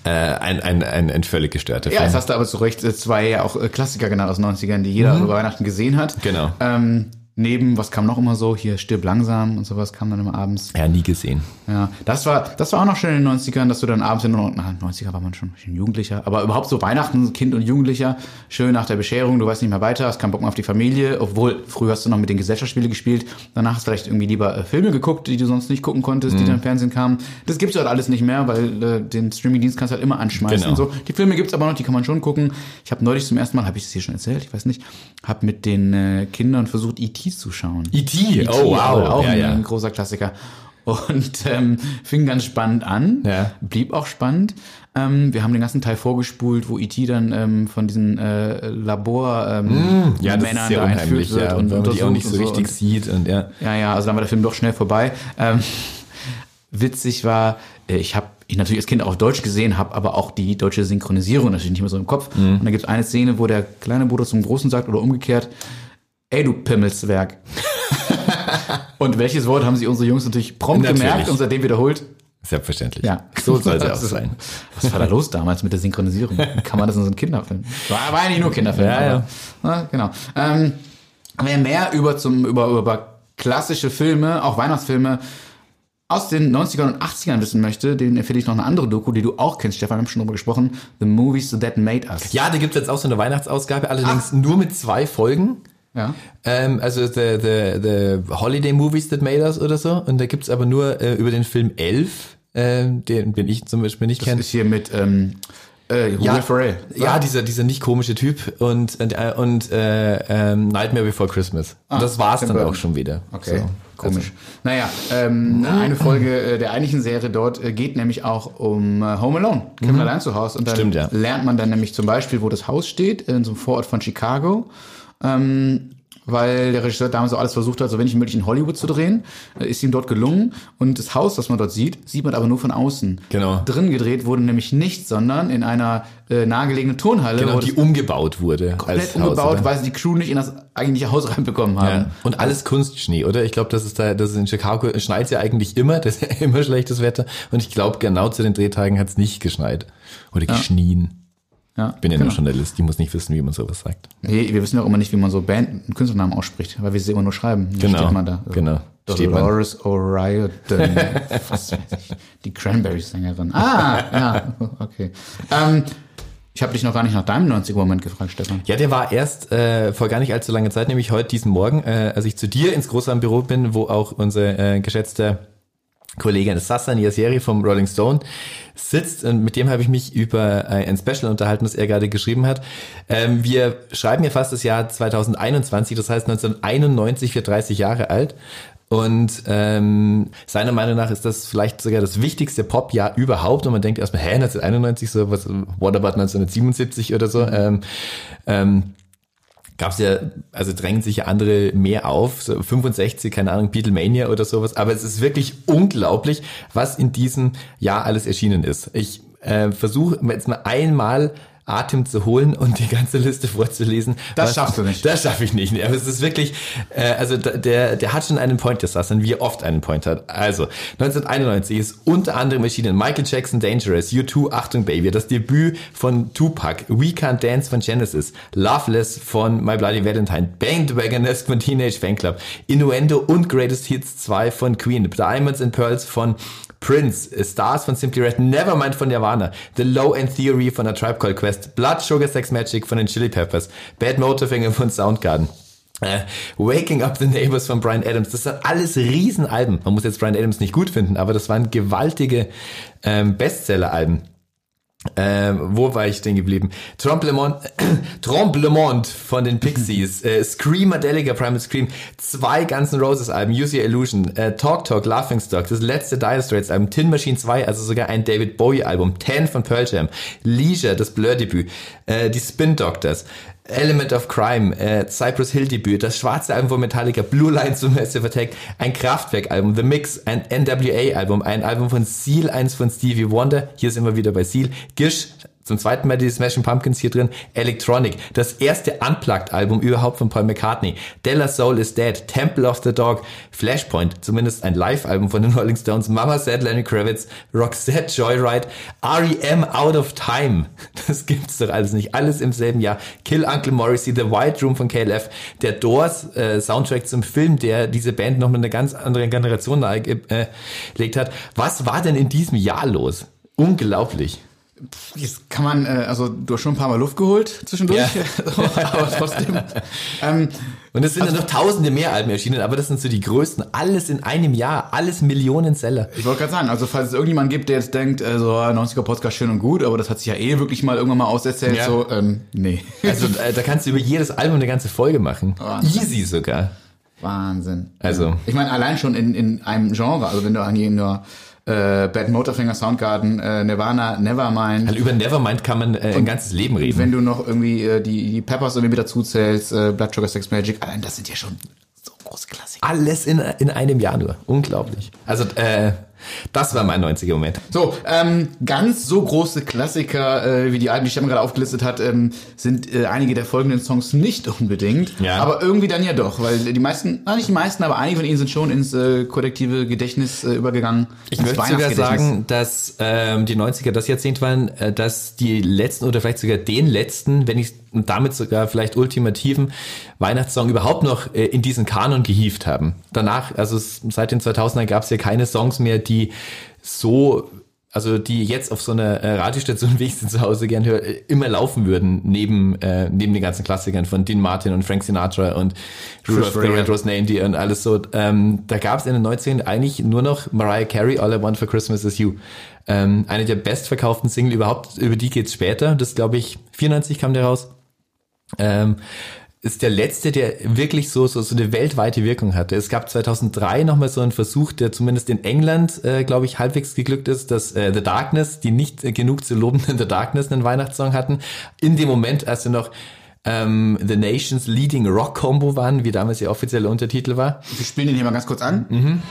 Äh, ein, ein, ein, ein völlig gestörter Ja, Film. jetzt hast du aber zu Recht äh, zwei ja auch äh, Klassiker genannt aus den 90ern, die jeder über Weihnachten gesehen hat. Genau. Ähm, neben, was kam noch immer so? Hier, stirb langsam und sowas kam dann immer abends. Ja, nie gesehen. Ja, das war, das war auch noch schön in den 90ern, dass du dann abends in den, na, 90er war man schon ein bisschen Jugendlicher, aber überhaupt so Weihnachten, Kind und Jugendlicher, schön nach der Bescherung, du weißt nicht mehr weiter, hast keinen Bock mehr auf die Familie, obwohl früher hast du noch mit den Gesellschaftsspielen gespielt, danach hast du vielleicht irgendwie lieber äh, Filme geguckt, die du sonst nicht gucken konntest, die dann im Fernsehen kamen. Das gibt's halt alles nicht mehr, weil äh, den Streamingdienst kannst du halt immer anschmeißen Genau. und so. Die Filme gibt's aber noch, die kann man schon gucken. Ich habe neulich zum ersten Mal, habe ich das hier schon erzählt, ich weiß nicht, habe mit den äh, Kindern versucht, E.T. zu schauen. E.T. E.T., Oh, wow. Auch Ja, ein, ja. großer Klassiker. Und ähm, fing ganz spannend an, Ja. blieb auch spannend. Ähm, wir haben den ganzen Teil vorgespult, wo E.T. dann ähm, von diesen äh, Labor ähm, Ja, ist sehr da unheimlich, wird ja. und Und die auch nicht so richtig sieht und ja. Ja, ja, also dann war der Film doch schnell vorbei. Ähm, witzig war, äh, ich habe ich natürlich als Kind auch auf Deutsch gesehen, habe aber auch die deutsche Synchronisierung natürlich nicht mehr so im Kopf. Mhm. Und da gibt es eine Szene, wo der kleine Bruder zum Großen sagt oder umgekehrt, ey du Pimmelswerk. und welches Wort haben sich unsere Jungs natürlich prompt Natürlich. gemerkt und seitdem wiederholt? Selbstverständlich. Ja. So soll sie auch Das ist- sein. Was war da los damals mit der Synchronisierung? Kann man das in so einem Kinderfilm? War, war eigentlich nur Kinderfilm. Ja, ja. aber, na, genau. Ähm, wer mehr über, zum, über, über klassische Filme, auch Weihnachtsfilme aus den 90ern und 80ern wissen möchte, den empfehle ich noch eine andere Doku, die du auch kennst, Stefan, wir haben schon drüber gesprochen. The Movies That Made Us. Ja, da gibt's jetzt auch so eine Weihnachtsausgabe, allerdings nur mit zwei Folgen. Ja. Ähm, also the, the, the Holiday Movies That Made Us oder so. Und da gibt's aber nur äh, über den Film Elf, ähm, den, den ich zum Beispiel nicht Das kenne. ist hier mit ähm, äh, Will Ferrell. ja, dieser, dieser nicht komische Typ und, und, äh, und äh, ähm, Nightmare Before Christmas. und das war's dann auch schon wieder. Okay, So. komisch. naja, ähm, eine Folge äh, der eigentlichen Serie dort äh, geht nämlich auch um äh, Home Alone, Kevin allein zu Hause. Und dann Stimmt, ja. lernt man dann nämlich zum Beispiel, wo das Haus steht, in so einem Vorort von Chicago. Ähm, weil der Regisseur damals so alles versucht hat, so wenig wie möglich in Hollywood zu drehen, äh, ist ihm dort gelungen. Und das Haus, das man dort sieht, sieht man aber nur von außen. Genau. Drin gedreht wurde nämlich nicht, sondern in einer äh, nahegelegenen Turnhalle, Genau, die umgebaut wurde. komplett umgebaut, Haus, weil sie die Crew nicht in das eigentliche Haus reinbekommen haben. Ja. Und alles Kunstschnee, oder? Ich glaube, das ist da, das ist in Chicago schneit ja eigentlich immer, das ist ja immer schlechtes Wetter. Und ich glaube, genau zu den Drehtagen hat's nicht geschneit. Oder geschnien. Ja, Ich bin ja genau. nur Journalist, ich muss nicht wissen, wie man sowas sagt. Nee, wir wissen ja auch immer nicht, wie man so Band und Künstlernamen ausspricht, weil wir sie immer nur schreiben. Genau, Steht man da. genau. Steht man. Dolores O'Riordan. Was weiß ich. Die Cranberries-Sängerin. Ah, ja, okay. Ähm, ich habe dich noch gar nicht nach deinem 90er-Moment gefragt, Stefan. Ja, der war erst äh, vor gar nicht allzu langer Zeit, nämlich heute diesen Morgen, äh, als ich zu dir ins Großraumbüro bin, wo auch unser äh, geschätzter Kollege Sassan Yasseri vom Rolling Stone sitzt und mit dem habe ich mich über äh, ein Special unterhalten, das er gerade geschrieben hat. Ähm, wir schreiben ja fast das Jahr 2021, das heißt 1991 für 30 Jahre alt. Und ähm, seiner Meinung nach ist das vielleicht sogar das wichtigste Popjahr überhaupt. Und man denkt erstmal, hä, 1991, so was, what about 1977 oder so. Ähm, ähm, gab es ja, also drängen sich ja andere mehr auf, so 65, keine Ahnung, Beatlemania oder sowas, aber es ist wirklich unglaublich, was in diesem Jahr alles erschienen ist. Ich äh, versuche jetzt mal einmal Atem zu holen und die ganze Liste vorzulesen. Das schaffst du nicht. Das schaffe ich nicht. Aber es ist wirklich, äh, also der, der hat schon einen Point gesassen, wie er oft einen Point hat. Also 1991 ist unter anderem erschienen Michael Jackson Dangerous, U2 Achtung Baby, das Debüt von Tupac, We Can't Dance von Genesis, Loveless von My Bloody Valentine, Bandwagonist von Teenage Fanclub, Innuendo und Greatest Hits 2 von Queen, Diamonds and Pearls von Prince, Stars von Simply Red, Nevermind von Nirvana, The Low End Theory von A Tribe Called Quest, Blood Sugar Sex Magic von den Chili Peppers, Bad Motorfinger von Soundgarden. Äh, Waking Up the Neighbors von Brian Adams, das sind alles Riesenalben. Man muss jetzt Brian Adams nicht gut finden, aber das waren gewaltige ähm, Bestseller-Alben. Ähm, wo war ich denn geblieben? Tromplemont, Tromplemont von den Pixies, äh, Screamadelica Primal Scream, zwei ganzen Roses Alben, Use Your Illusion, äh, Talk Talk, Laughing Stock, das letzte Dire Straits Album, Tin Machine 2, also sogar ein David Bowie Album, Ten von Pearl Jam, Leisure, das Blur Debüt, äh, die Spin Doctors, Element of Crime, äh, Cypress Hill Debüt, das schwarze Album von Metallica, Blue Line zu Massive Attack, ein Kraftwerk-Album, The Mix, ein NWA-Album, ein Album von Seal, eins von Stevie Wonder, hier sind wir wieder bei Seal, Gish, zum zweiten Mal die Smashing Pumpkins hier drin. Electronic, das erste Unplugged-Album überhaupt von Paul McCartney. Della Soul is Dead, Temple of the Dog, Flashpoint, zumindest ein Live-Album von den Rolling Stones, Mama Said Lenny Kravitz, Roxette Joyride, R.E.M. Out of Time. Das gibt's doch alles nicht. Alles im selben Jahr. Kill Uncle Morrissey, The White Room von KLF, der Doors äh, Soundtrack zum Film, der diese Band noch mit einer ganz anderen Generation nahegelegt äh, hat. Was war denn in diesem Jahr los? Unglaublich. Jetzt kann man, äh, also du hast schon ein paar Mal Luft geholt zwischendurch, Ja. aber trotzdem. ähm, Und es sind ja noch tausende mehr Alben erschienen, aber das sind so die größten. Alles in einem Jahr, alles Millionen Seller. ich wollte gerade sagen, also falls es irgendjemand gibt, der jetzt denkt, äh, so 90er Podcast schön und gut, aber das hat sich ja eh wirklich mal irgendwann mal auserzählt, Ja. so, ähm, nee. Also äh, da kannst du über jedes Album eine ganze Folge machen. Wahnsinn. Easy sogar. Wahnsinn. Also- Ich meine, allein schon in, in einem Genre, also wenn du an jeden nur äh, Bad Motorfinger, Soundgarden, äh, Nirvana, Nevermind, Weil über Nevermind kann man äh, ein ganzes Leben reden. wenn du noch irgendwie äh, die, die Peppers irgendwie dazu zählst, äh, Blood Sugar Sex Magic, allein das sind ja schon so große Klassiker. Alles in, in einem Jahr nur. Unglaublich. Also äh, das war mein 90er Moment. So, ähm, ganz so große Klassiker, äh, wie die Alben, die Stefan gerade aufgelistet hat, ähm, sind äh, einige der folgenden Songs nicht unbedingt. Ja. Aber irgendwie dann ja doch, weil die meisten, ah, nicht die meisten, aber einige von ihnen sind schon ins äh, kollektive Gedächtnis äh, übergegangen. Ich möchte sogar sagen, dass ähm, die 90er das Jahrzehnt waren, äh, dass die letzten oder vielleicht sogar den letzten, wenn ich und damit sogar vielleicht ultimativen Weihnachtssong überhaupt noch äh, in diesen Kanon gehievt haben. Danach, also seit den 2000ern gab es ja keine Songs mehr, die so also die jetzt auf so einer äh, Radiostation, wie ich sie zu Hause gern höre, äh, immer laufen würden, neben, äh, neben den ganzen Klassikern von Dean Martin und Frank Sinatra und Rudolph the Ray. Red-Nosed Reindeer und alles so. Ähm, da gab es in den 90ern eigentlich nur noch Mariah Carey, All I Want for Christmas is You. Ähm, eine der bestverkauften Single überhaupt, über die geht's später. Das glaube ich, 94 kam der raus. Ähm, ist der letzte, der wirklich so, so, so eine weltweite Wirkung hatte. Es gab 2003 nochmal so einen Versuch, der zumindest in England, äh, glaube ich, halbwegs geglückt ist, dass äh, The Darkness, die nicht äh, genug zu lobenden The Darkness einen Weihnachtssong hatten, in dem Moment, als sie noch ähm, The Nation's Leading Rock Combo waren, wie damals ihr offizieller Untertitel war. Wir spielen den hier mal ganz kurz an. Mhm.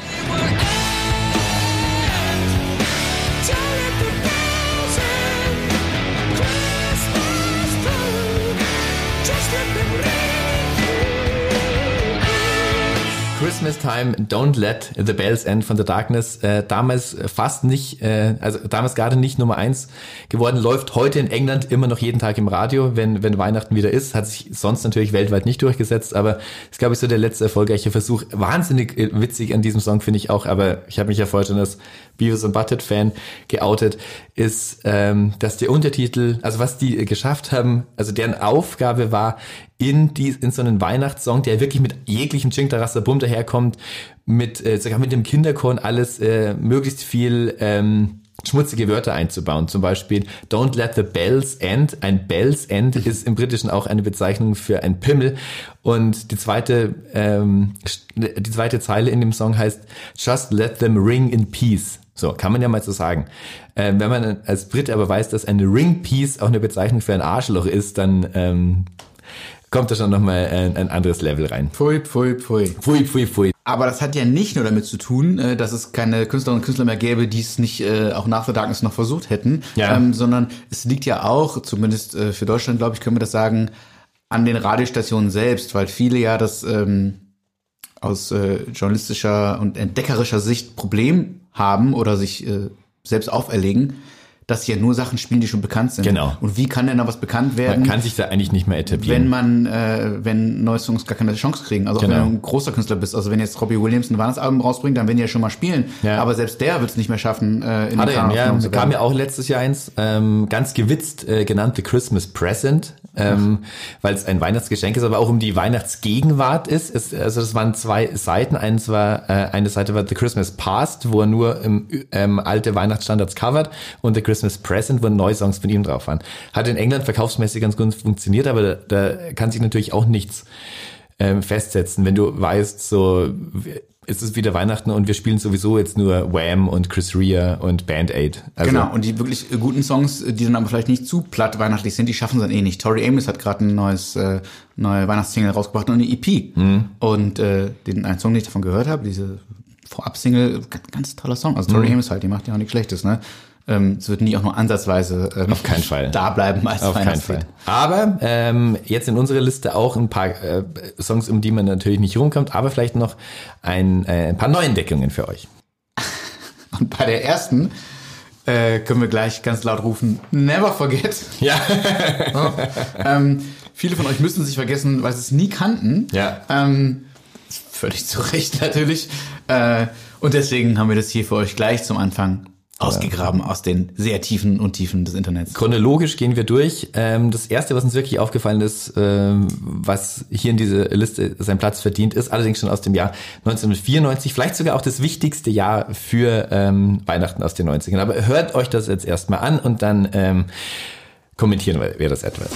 Christmas Time, Don't Let the Bells End von The Darkness, äh, damals fast nicht, äh, also damals gerade nicht Nummer eins geworden, läuft heute in England immer noch jeden Tag im Radio, wenn, wenn Weihnachten wieder ist, hat sich sonst natürlich weltweit nicht durchgesetzt, aber ist glaube ich so der letzte erfolgreiche Versuch. Wahnsinnig äh, witzig an diesem Song finde ich auch, aber ich habe mich ja schon als Beavis and Butthead Fan geoutet, ist, ähm, dass der Untertitel, also was die geschafft haben, also deren Aufgabe war, in, die, in so einen Weihnachtssong, der wirklich mit jeglichem Chingtarasta Bum daherkommt, mit äh, sogar mit dem Kinderchor und alles äh, möglichst viel ähm, schmutzige Wörter einzubauen. Zum Beispiel Don't let the bells end. Ein bells end ist im Britischen auch eine Bezeichnung für ein Pimmel. Und die zweite, ähm, die zweite Zeile in dem Song heißt Just let them ring in peace. So, kann man ja mal so sagen. Äh, wenn man als Brit aber weiß, dass eine Ring Piece auch eine Bezeichnung für ein Arschloch ist, dann ähm, kommt da schon nochmal ein, ein anderes Level rein. Pfui, pfui, pfui. Pfui, pfui, pfui. Aber das hat ja nicht nur damit zu tun, äh, dass es keine Künstlerinnen und Künstler mehr gäbe, die es nicht äh, auch nach The Darkness noch versucht hätten, Ja. ähm, sondern es liegt ja auch, zumindest äh, für Deutschland, glaube ich, können wir das sagen, an den Radiostationen selbst, weil viele ja das ähm, aus äh, journalistischer und entdeckerischer Sicht Problem haben oder sich äh, selbst auferlegen, dass sie ja nur Sachen spielen, die schon bekannt sind. Genau. Und wie kann denn da was bekannt werden? Man kann sich da eigentlich nicht mehr etablieren. wenn man, äh, wenn neue Songs gar keine Chance kriegen. Also auch Genau. wenn du ein großer Künstler bist. Also wenn jetzt Robbie Williams ein Weihnachtsalbum rausbringt, dann werden die ja schon mal spielen. Ja. Aber selbst der wird es nicht mehr schaffen, äh, in Hat den Kanon ja, zu kam ja auch letztes Jahr eins, ähm, ganz gewitzt äh, genannt The Christmas Present, ähm, weil es ein Weihnachtsgeschenk ist, aber auch um die Weihnachtsgegenwart ist. Es, also das waren zwei Seiten. Eins war, äh, eine Seite war The Christmas Past, wo er nur ähm, ähm, alte Weihnachtsstandards covert und The Christmas Present, wo neue Songs von ihm drauf waren. Hat in England verkaufsmäßig ganz gut funktioniert, aber da, da kann sich natürlich auch nichts ähm, festsetzen, wenn du weißt, so es ist wieder Weihnachten und wir spielen sowieso jetzt nur Wham und Chris Rea und Band Aid. Also, Genau, und die wirklich äh, guten Songs, äh, die dann aber vielleicht nicht zu platt weihnachtlich sind, die schaffen es dann eh nicht. Tori Amos hat gerade ein neues, äh, neue Weihnachtssingle rausgebracht und eine EP. Mhm. Und äh, den einen Song, den ich davon gehört habe, diese Vorab-Single, ganz, ganz toller Song. Also Tori Mhm. Amos halt, die macht ja auch nichts Schlechtes, ne? Ähm, es wird nie auch nur ansatzweise ähm, Auf keinen Fall. da bleiben als Auf keinen. Fall. Aber ähm, jetzt in unserer Liste auch ein paar äh, Songs, um die man natürlich nicht rumkommt, aber vielleicht noch ein, äh, ein paar Neuentdeckungen für euch. Und bei der ersten äh, können wir gleich ganz laut rufen, never forget. Ja. ähm, viele von euch müssen sich vergessen, weil sie es nie kannten. Ja. Ähm, völlig zu Recht natürlich. Äh, und deswegen haben wir das hier für euch gleich zum Anfang ausgegraben aus den sehr tiefen und Tiefen des Internets. Chronologisch gehen wir durch. Ähm, das erste, was uns wirklich aufgefallen ist, ähm, was hier in dieser Liste seinen Platz verdient, ist allerdings schon aus dem Jahr 1994, vielleicht sogar auch das wichtigste Jahr für ähm, Weihnachten aus den 90ern. Aber hört euch das jetzt erstmal an und dann kommentieren wir, wer das etwas.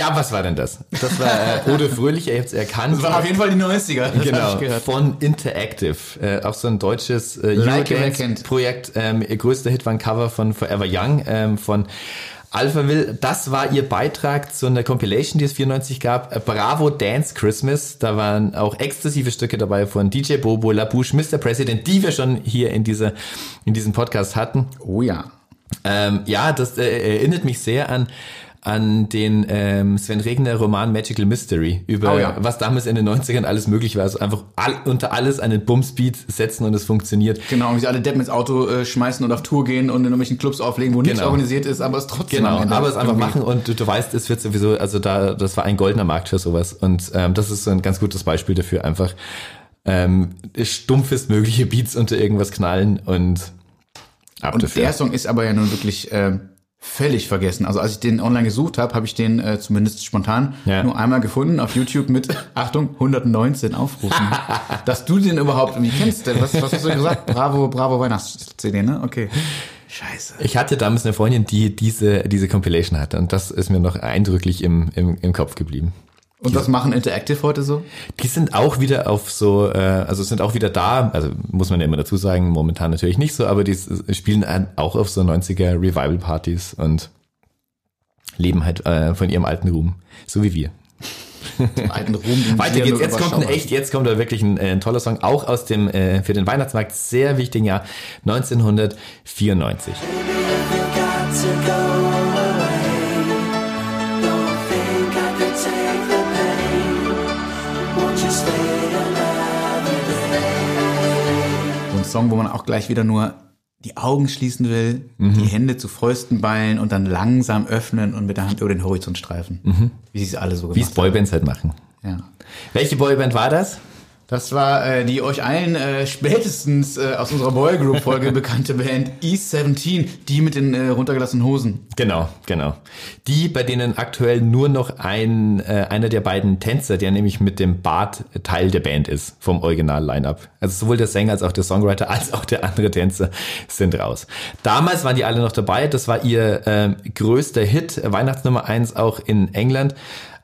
Ja, was war denn das? Das war äh, Ode Fröhlich, ihr habt es erkannt. Das war auf jeden Fall die 90er. Das hab Genau, ich gehört. von Interactive. Äh, auch so ein deutsches äh, Like. Eurodance-Projekt. Ähm, ihr größter Hit war ein Cover von Forever Young ähm, von Alphaville. Das war ihr Beitrag zu einer Compilation, die es 94 gab. Äh, Bravo Dance Christmas. Da waren auch exzessive Stücke dabei von DJ Bobo, La Bouche, Mr. President, die wir schon hier in, dieser, in diesem Podcast hatten. Oh ja. Ähm, ja, das äh, erinnert mich sehr an an den ähm, Sven Regner Roman Magical Mystery über Oh ja. was damals in den 90ern alles möglich war. Also einfach all, unter alles einen Bumsbeat setzen und es funktioniert. Genau, wie sie alle Deppen ins Auto äh, schmeißen und auf Tour gehen und in irgendwelchen Clubs auflegen, wo nichts Genau. organisiert ist, aber es trotzdem Genau, aber es einfach machen und du, du weißt, es wird sowieso, also da, das war ein goldener Markt für sowas und ähm, das ist so ein ganz gutes Beispiel dafür, einfach ähm, stumpfest mögliche Beats unter irgendwas knallen und ab Und dafür. der Song ist aber ja nun wirklich äh, völlig vergessen. Also als ich den online gesucht habe, habe ich den äh, zumindest spontan Ja. nur einmal gefunden auf YouTube mit, Achtung, 119 Aufrufen. Dass du den überhaupt irgendwie kennst. denn Was, was hast du gesagt? Bravo, bravo Weihnachts-CD, ne? Okay. Scheiße. Ich hatte damals eine Freundin, die diese, diese Compilation hatte und das ist mir noch eindrücklich im, im, im Kopf geblieben. Und was machen Interactive heute so? Die sind auch wieder auf so, äh, also sind auch wieder da, also muss man ja immer dazu sagen, momentan natürlich nicht so, aber die spielen auch auf so 90er Revival-Partys und leben halt äh, von ihrem alten Ruhm, so wie wir. Alten Ruhm. Weiter geht's, jetzt kommt ein echt, jetzt kommt da wirklich ein, äh, ein toller Song, auch aus dem, äh, für den Weihnachtsmarkt sehr wichtigen Jahr 1994. Song, wo man auch gleich wieder nur die Augen schließen will, die Hände zu Fäusten ballen und dann langsam öffnen und mit der Hand über den Horizont streifen. Wie sie es alle so Wie es gemacht haben. Boybands halt machen. Ja. Welche Boyband war das? Das war äh, die euch allen äh, spätestens äh, aus unserer Boygroup-Folge bekannte Band E17, die mit den äh, runtergelassenen Hosen. Genau, genau. Die, bei denen aktuell nur noch ein, äh, einer der beiden Tänzer, der nämlich mit dem Bart Teil der Band ist, vom Original-Line-Up. Also sowohl der Sänger als auch der Songwriter als auch der andere Tänzer sind raus. Damals waren die alle noch dabei. Das war ihr ähm, größter Hit, Weihnachtsnummer eins auch in England.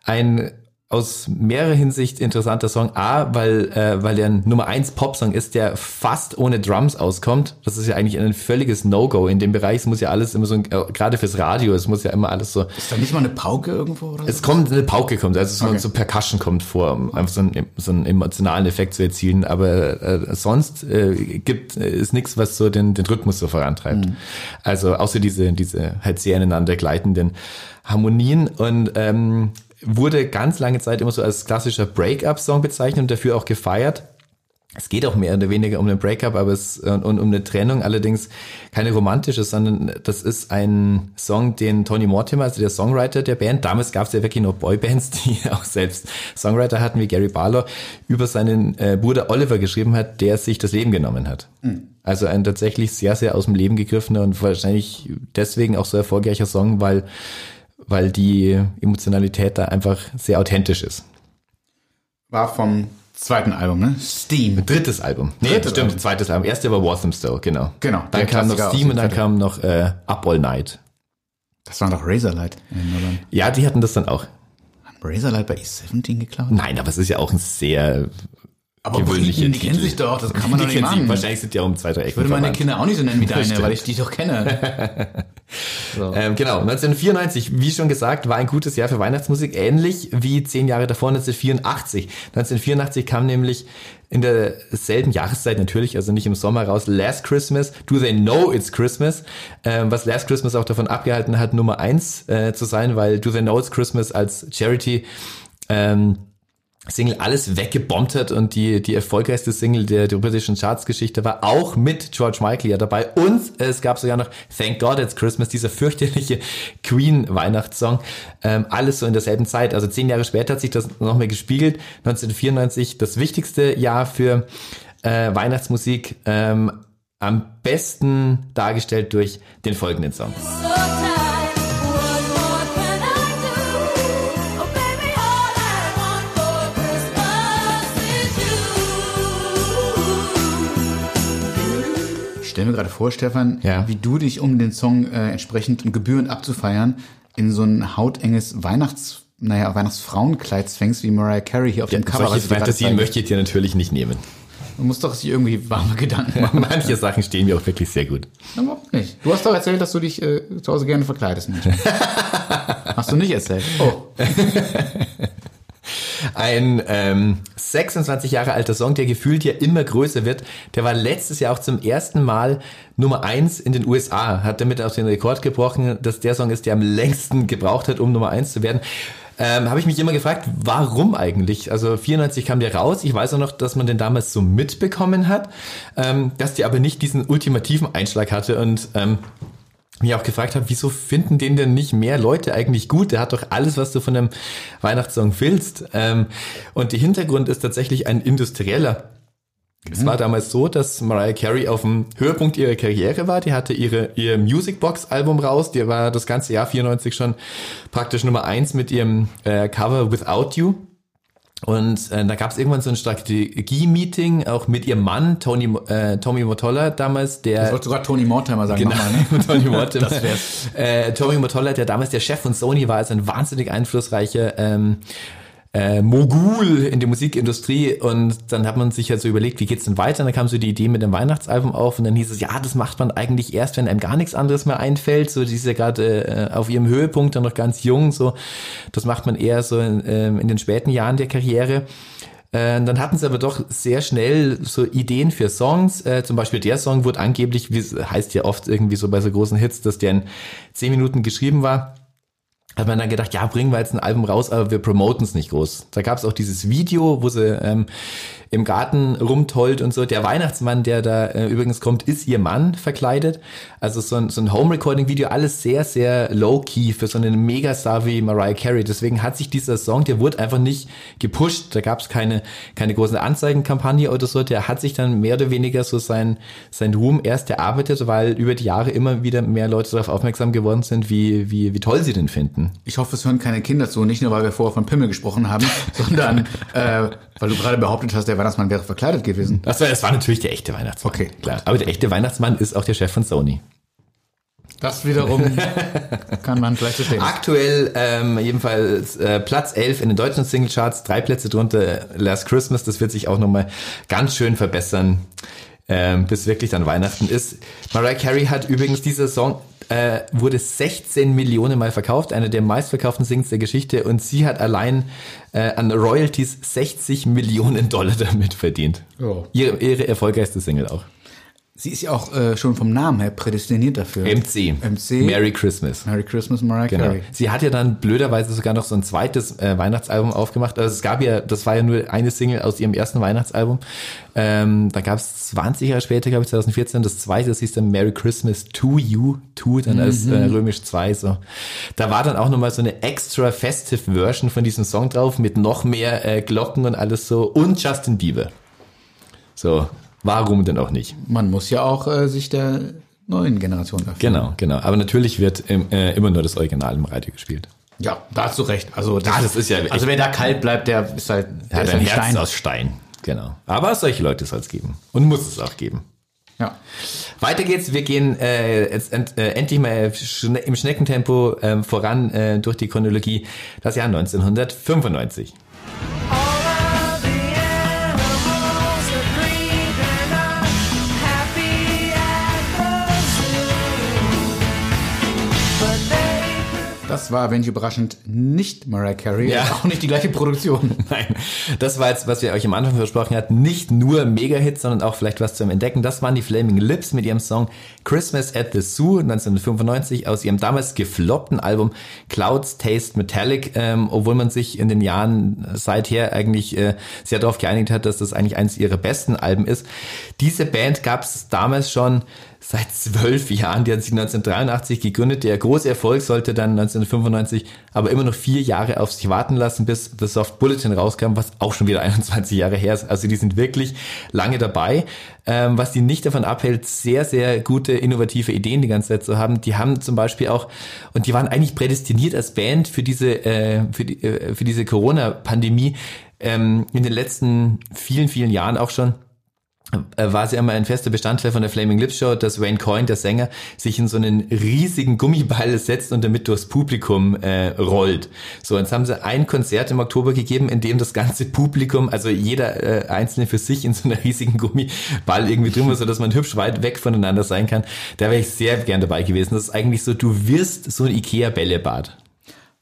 Ein aus mehrerer Hinsicht interessanter Song. A, weil, äh, weil der ein Nummer 1 Popsong ist, der fast ohne Drums auskommt. Das ist ja eigentlich ein völliges No-Go in dem Bereich. Es muss ja alles immer so, ein- äh, gerade fürs Radio, es muss ja immer alles so, Ist da nicht mal eine Pauke irgendwo oder es kommt, eine Pauke kommt, also so, Okay. so Percussion kommt vor, um einfach so einen, so einen emotionalen Effekt zu erzielen, aber äh, sonst äh, gibt äh, ist nichts, was so den, den Rhythmus so vorantreibt. Also außer diese, diese halt sehr ineinander gleitenden Harmonien und ähm, wurde ganz lange Zeit immer so als klassischer Break-up-Song bezeichnet und dafür auch gefeiert. Es geht auch mehr oder weniger um einen Breakup, aber es und, und um eine Trennung, allerdings keine romantische, sondern das ist ein Song, den Tony Mortimer, also der Songwriter der Band, damals gab es ja wirklich noch Boybands, die auch selbst Songwriter hatten, wie Gary Barlow, über seinen äh, Bruder Oliver geschrieben hat, der sich das Leben genommen hat. Also ein tatsächlich sehr, sehr aus dem Leben gegriffener und wahrscheinlich deswegen auch so erfolgreicher Song, weil, weil die Emotionalität da einfach sehr authentisch ist. War vom zweiten Album, ne? Steam. Drittes Album. Nee, Drittes stimmt, Album. zweites Album. Erste war Waltham Stowe, genau. Genau, Dann der kam noch Steam und dann kam noch äh, Up All Night. Das war doch Razorlight in. Ja, die hatten das dann auch. Haben Razorlight bei E17 geklaut? Nein, aber es ist ja auch ein sehr Aber Briten, die kennen sich doch, das kann man doch nicht kennen sie. machen. Wahrscheinlich sind die auch um zwei, drei Ecken Ich würde meine. Kinder auch nicht so nennen wie deine, stimmt. weil ich die doch kenne. Ähm, genau, 1994, wie schon gesagt, war ein gutes Jahr für Weihnachtsmusik, ähnlich wie zehn Jahre davor, 1984. 1984 kam nämlich in derselben Jahreszeit natürlich, also nicht im Sommer raus, Last Christmas, Do They Know It's Christmas, ähm, was Last Christmas auch davon abgehalten hat, Nummer eins äh, zu sein, weil Do They Know It's Christmas als Charity ähm, Single alles weggebombt hat und die, die erfolgreichste Single der, der britischen Chartsgeschichte war, auch mit George Michael ja dabei. Und es gab sogar noch Thank God It's Christmas, dieser fürchterliche Queen-Weihnachtssong. Ähm, alles so in derselben Zeit. Also zehn Jahre später hat sich das noch mehr gespiegelt. 1994 das wichtigste Jahr für äh, Weihnachtsmusik. Ähm, am besten dargestellt durch den folgenden Song. So stelle mir gerade vor, Stefan, Ja. wie du dich, um den Song äh, entsprechend und gebührend abzufeiern, in so ein hautenges Weihnachts, naja, Weihnachtsfrauenkleid zwängst, wie Mariah Carey hier auf dem Cover. Solche Fantasien möchte ich dir natürlich nicht nehmen. Du musst doch sich irgendwie warme Gedanken machen. Manche Sachen stehen mir auch wirklich sehr gut. Na, Überhaupt nicht. Du hast doch erzählt, dass du dich äh, zu Hause gerne verkleidest. hast du nicht erzählt? Oh. Ein ähm, 26 Jahre alter Song, der gefühlt ja immer größer wird. Der war letztes Jahr auch zum ersten Mal Nummer eins in den USA. Hat damit auch den Rekord gebrochen, dass der Song ist, der am längsten gebraucht hat, um Nummer eins zu werden. Ähm, Habe ich mich immer gefragt, warum eigentlich? Also 94 kam der raus. Ich weiß auch noch, dass man den damals so mitbekommen hat, ähm, dass der aber nicht diesen ultimativen Einschlag hatte und ähm, mich auch gefragt habe, wieso finden den denn nicht mehr Leute eigentlich gut? Der hat doch alles, was du von einem Weihnachtssong willst. Ähm, und der Hintergrund ist tatsächlich ein industrieller. Es war damals so, dass Mariah Carey auf dem Höhepunkt ihrer Karriere war. Die hatte ihre, ihr Musicbox-Album raus. Die war das ganze Jahr 94 schon praktisch Nummer eins mit ihrem äh, Cover Without You. Und äh, da gab es irgendwann so ein Strategie-Meeting, auch mit ihrem Mann, Tony, äh, Tommy Motolla damals, der Ich wollte sogar Tony Mortimer sagen. Genau, Nochmal, ne? Tony Mortimer. Das wär's. Äh, Tommy Motolla, der damals der Chef von Sony war, ist ein wahnsinnig einflussreicher ähm, äh, Mogul in der Musikindustrie und dann hat man sich halt so überlegt, wie geht's denn weiter? Und dann kam so die Idee mit dem Weihnachtsalbum auf und dann hieß es, ja, das macht man eigentlich erst, wenn einem gar nichts anderes mehr einfällt. So, die ist ja gerade äh, auf ihrem Höhepunkt, dann noch ganz jung, so. Das macht man eher so in, ähm, in den späten Jahren der Karriere. Äh, Dann hatten sie aber doch sehr schnell so Ideen für Songs. Äh, zum Beispiel der Song wurde angeblich, wie heißt ja oft irgendwie so bei so großen Hits, dass der in zehn Minuten geschrieben war. Hat man dann gedacht, ja, bringen wir jetzt ein Album raus, aber wir promoten es nicht groß. Da gab es auch dieses Video, wo sie ähm, im Garten rumtollt und so. Der Weihnachtsmann, der da äh, übrigens kommt, ist ihr Mann verkleidet. Also so ein, so ein Home-Recording-Video, alles sehr, sehr low-key für so einen Megastar wie Mariah Carey. Deswegen hat sich dieser Song, der wurde einfach nicht gepusht. Da gab es keine, keine große Anzeigenkampagne oder so. Der hat sich dann mehr oder weniger so sein, sein Ruhm erst erarbeitet, weil über die Jahre immer wieder mehr Leute darauf aufmerksam geworden sind, wie, wie, wie toll sie den finden. Ich hoffe, es hören keine Kinder zu, nicht nur, weil wir vorher von Pimmel gesprochen haben, sondern äh, weil du gerade behauptet hast, der Weihnachtsmann wäre verkleidet gewesen. Das war, das war natürlich der echte Weihnachtsmann. Okay. klar. Aber der echte Weihnachtsmann ist auch der Chef von Sony. Das wiederum kann man vielleicht verstehen. Aktuell ähm, jedenfalls äh, Platz 11 in den deutschen Singlecharts, drei Plätze drunter Last Christmas. Das wird sich auch nochmal ganz schön verbessern, ähm, bis wirklich dann Weihnachten ist. Mariah Carey hat übrigens dieser Song äh, wurde 16 Millionen Mal verkauft, einer der meistverkauften Singles der Geschichte und sie hat allein äh, an Royalties 60 Millionen Dollar damit verdient. Oh. Ihre, ihre erfolgreichste Single auch. Sie ist ja auch äh, schon vom Namen her prädestiniert dafür. MC. MC. Merry Christmas. Merry Christmas, Mariah Genau. Carey. Sie hat ja dann blöderweise sogar noch so ein zweites äh, Weihnachtsalbum aufgemacht. Also es gab ja, das war ja nur eine Single aus ihrem ersten Weihnachtsalbum. Ähm, da gab es 20 Jahre später, glaube ich, 2014, das zweite, das hieß dann Merry Christmas to You, to dann als äh, römisch 2 so. Da war dann auch nochmal so eine extra festive Version von diesem Song drauf mit noch mehr äh, Glocken und alles so und Justin Bieber. So, warum denn auch nicht? Man muss ja auch äh, sich der neuen Generation öffnen. Genau, genau. Aber natürlich wird im, äh, immer nur das Original im Radio gespielt. Ja, da hast du recht. Also das, Ja, das ist ja Also wer da kalt bleibt, der ist halt der hat ist ein ein Herz Stein. aus Stein. Genau. Aber solche Leute soll es geben. Und muss es auch geben. Ja. Weiter geht's. Wir gehen äh, jetzt end, äh, endlich mal schne im Schneckentempo ähm, voran äh, durch die Chronologie. Das Jahr 1995. All Das war, wenn ich überraschend, nicht Mariah Carey. Ja. Auch nicht die gleiche Produktion. Nein, das war jetzt, was wir euch am Anfang versprochen hatten, nicht nur Mega-Hit, sondern auch vielleicht was zum Entdecken. Das waren die Flaming Lips mit ihrem Song Christmas at the Zoo 1995 aus ihrem damals gefloppten Album Clouds Taste Metallic, ähm, obwohl man sich in den Jahren seither eigentlich äh, sehr darauf geeinigt hat, dass das eigentlich eines ihrer besten Alben ist. Diese Band gab es damals schon seit zwölf Jahren. Die hat sich 1983 gegründet. Der große Erfolg sollte dann 1995 aber immer noch vier Jahre auf sich warten lassen, bis The Soft Bulletin rauskam, was auch schon wieder 21 Jahre her ist. Also die sind wirklich lange dabei. Ähm, was die nicht davon abhält, sehr, sehr gute, innovative Ideen die ganze Zeit zu haben. Die haben zum Beispiel auch, und die waren eigentlich prädestiniert als Band für diese, äh, für, die, äh, für diese Corona-Pandemie ähm, in den letzten vielen, vielen Jahren auch schon war es ja immer ein fester Bestandteil von der Flaming Lips Show, dass Wayne Coyne, der Sänger, sich in so einen riesigen Gummiball setzt und damit durchs Publikum äh, rollt. So, jetzt haben sie ein Konzert im Oktober gegeben, in dem das ganze Publikum, also jeder äh, Einzelne für sich in so einer riesigen Gummiball irgendwie drin war, so dass man hübsch weit weg voneinander sein kann. Da wäre ich sehr gern dabei gewesen. Das ist eigentlich so, du wirst so ein Ikea-Bällebad.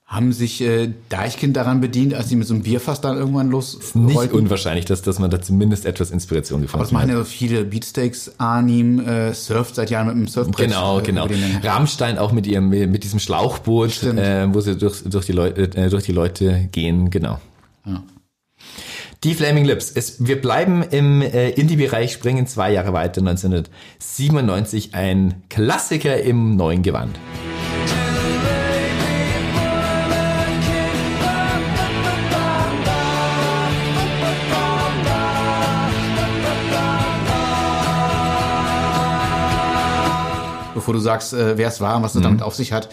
Haben sich äh, Deichkind daran bedient, als sie mit so einem Bierfass dann irgendwann los Nicht wollten? unwahrscheinlich, dass, dass man da zumindest etwas Inspiration Aber gefunden das machen hat. ja so viele Beatsteaks. Arnim äh, surft seit Jahren mit dem Surfbrett. Genau, äh, genau. Rammstein auch mit ihrem mit diesem Schlauchboot, äh, wo sie durch, durch, die Leute, äh, durch die Leute gehen, genau. Die Flaming Lips. Es, wir bleiben im äh, Indie-Bereich, springen zwei Jahre weiter, 1997, ein Klassiker im neuen Gewand. Bevor du sagst, äh, wer es war und was es Mhm. damit auf sich hat.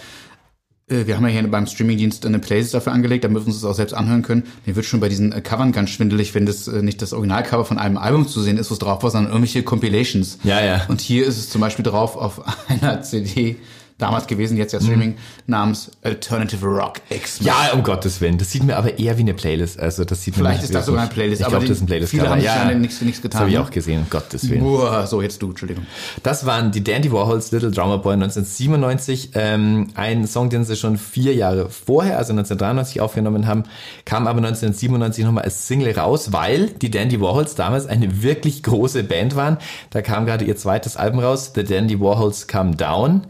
Äh, wir haben ja hier beim Streamingdienst eine Playlist dafür angelegt, damit wir uns das auch selbst anhören können. Mir wird schon bei diesen äh, Covern ganz schwindelig, wenn das äh, nicht das Originalcover von einem Album zu sehen ist, was drauf war, sondern irgendwelche Compilations. Ja, ja. Und hier ist es zum Beispiel drauf auf einer CD, damals gewesen, jetzt ja Streaming, namens Alternative Rock X. Mhm. Ja, um Gottes Willen. Das sieht mir aber eher wie eine Playlist. Also das sieht mir Vielleicht ist das sogar eine Playlist, Ich glaube, das ist ein playlist viele haben ja, nichts- nichts getan, Das habe ich ne? auch gesehen, um Gottes Willen. Uah, so, jetzt du, Entschuldigung. Das waren die Dandy Warhols Little Drummer Boy 1997. Ähm, ein Song, den sie schon vier Jahre vorher, also 1993 aufgenommen haben, kam aber 1997 nochmal als Single raus, weil die Dandy Warhols damals eine wirklich große Band waren. Da kam gerade ihr zweites Album raus, The Dandy Warhols Come Down.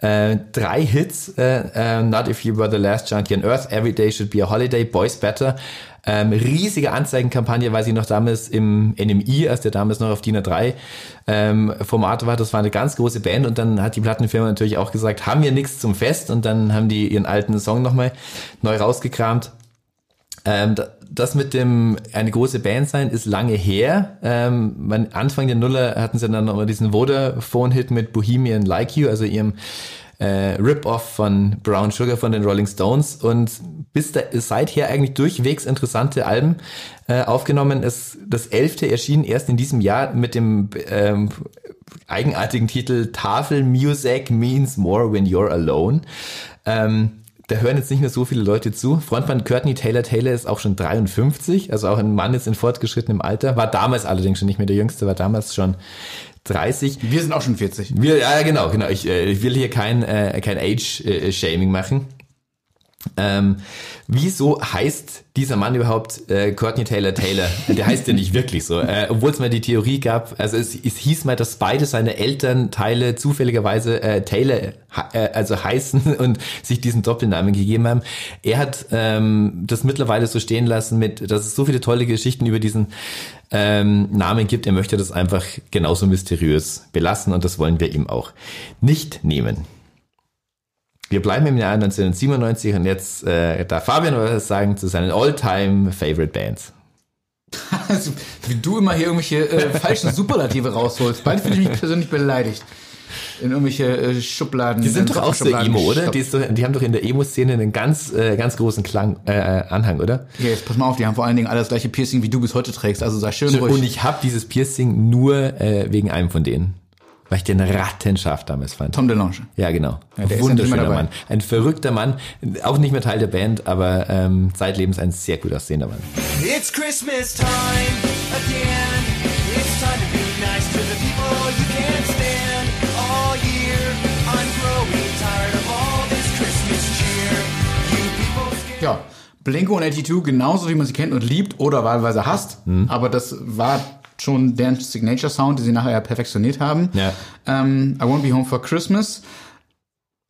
Äh, drei Hits, äh, äh, Not If You Were the Last Junkie on Earth, Every Day Should Be a Holiday, Boys Better. Ähm, riesige Anzeigenkampagne, weil sie noch damals im NMI, als der damals noch auf DIN A3 ähm, Format war, das war eine ganz große Band und dann hat die Plattenfirma natürlich auch gesagt, haben wir nichts zum Fest und dann haben die ihren alten Song nochmal neu rausgekramt. Ähm, da- das mit dem eine große Band sein ist lange her. Ähm, Anfang der Nuller hatten sie dann noch mal diesen Vodafone-Hit mit Bohemian Like You, also ihrem äh, Rip-Off von Brown Sugar von den Rolling Stones und bis da, seither eigentlich durchwegs interessante Alben äh, aufgenommen. Es, das elfte erschien erst in diesem Jahr mit dem ähm, eigenartigen Titel Tafel Music Means More When You're Alone. Ähm, da hören jetzt nicht mehr so viele Leute zu. Frontmann Courtney Taylor Taylor ist auch schon 53, also auch ein Mann jetzt in fortgeschrittenem Alter. War damals allerdings schon nicht mehr der Jüngste, war damals schon 30. Wir sind auch schon 40. Wir, ja, genau, genau. Ich, äh, ich will hier kein, äh, kein Age-Shaming machen. Ähm, wieso heißt dieser Mann überhaupt äh, Courtney Taylor Taylor? Der heißt ja nicht wirklich so. Äh, Obwohl es mal die Theorie gab, also es, es hieß mal, dass beide seine Elternteile zufälligerweise äh, Taylor äh, also heißen und sich diesen Doppelnamen gegeben haben. Er hat ähm, das mittlerweile so stehen lassen mit, dass es so viele tolle Geschichten über diesen ähm, Namen gibt. Er möchte das einfach genauso mysteriös belassen und das wollen wir ihm auch nicht nehmen. Wir bleiben im Jahr 1997 und jetzt äh, darf Fabian was sagen zu seinen all-time favorite Bands. Also, Wie du immer hier irgendwelche äh, falschen Superlative rausholst. Bald fühle ich mich persönlich beleidigt. In irgendwelche äh, Schubladen. Die sind in doch auch so Emo, oder? Die, doch, die haben doch in der Emo-Szene einen ganz, äh, ganz großen Klang, äh, Anhang, oder? Ja, jetzt pass mal auf, die haben vor allen Dingen alle das gleiche Piercing, wie du bis heute trägst. Also sei schön ruhig. Und ich habe dieses Piercing nur äh, wegen einem von denen. Weil ich den rattenscharf damals fand. Tom DeLonge. Ja, genau. Ja, der ist ja Wunderschöner dabei. Mann. Ein verrückter Mann. Auch nicht mehr Teil der Band, aber ähm, zeitlebens ein sehr gut aussehender Mann. It's Christmas time again. It's time to be nice to the people you can't stand all year. I'm growing tired of all this Christmas cheer. You people scared. Ja, Blink-182 genauso wie man sie kennt und liebt oder wahlweise hasst. Mhm. Aber das war schon deren Signature-Sound, den sie nachher ja perfektioniert haben. Ja. Ähm, I Won't Be Home for Christmas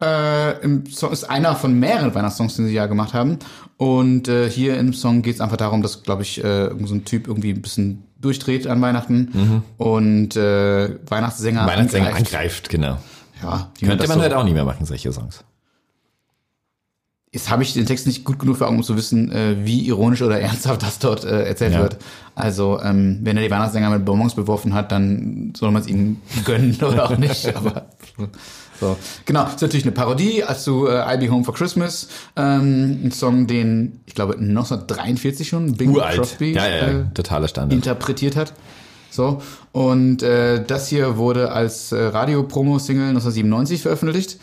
äh, im Song ist einer von mehreren Weihnachtssongs, die sie ja gemacht haben. Und äh, hier im Song geht es einfach darum, dass, glaube ich, äh, so ein Typ irgendwie ein bisschen durchdreht an Weihnachten und äh, Weihnachtssänger, Mhm. Weihnachtssänger angreift. angreift, genau. Ja, die Könnte man so. heute auch nicht mehr machen, solche Songs. Jetzt habe ich den Text nicht gut genug vor Augen, um zu wissen, äh, wie ironisch oder ernsthaft das dort äh, erzählt Ja. wird. Also, ähm, wenn er die Weihnachtssänger mit Bonbons beworfen hat, dann soll man es ihnen gönnen oder auch nicht. Aber so. Genau, ist natürlich eine Parodie, also äh, I'll Be Home for Christmas. Ähm, ein Song, den, ich glaube, 1943 schon Bing Uralt. Crosby ja, ja, äh, totaler Standard. interpretiert hat. So, und äh, das hier wurde als äh, Radio-Promo-Single 1997 veröffentlicht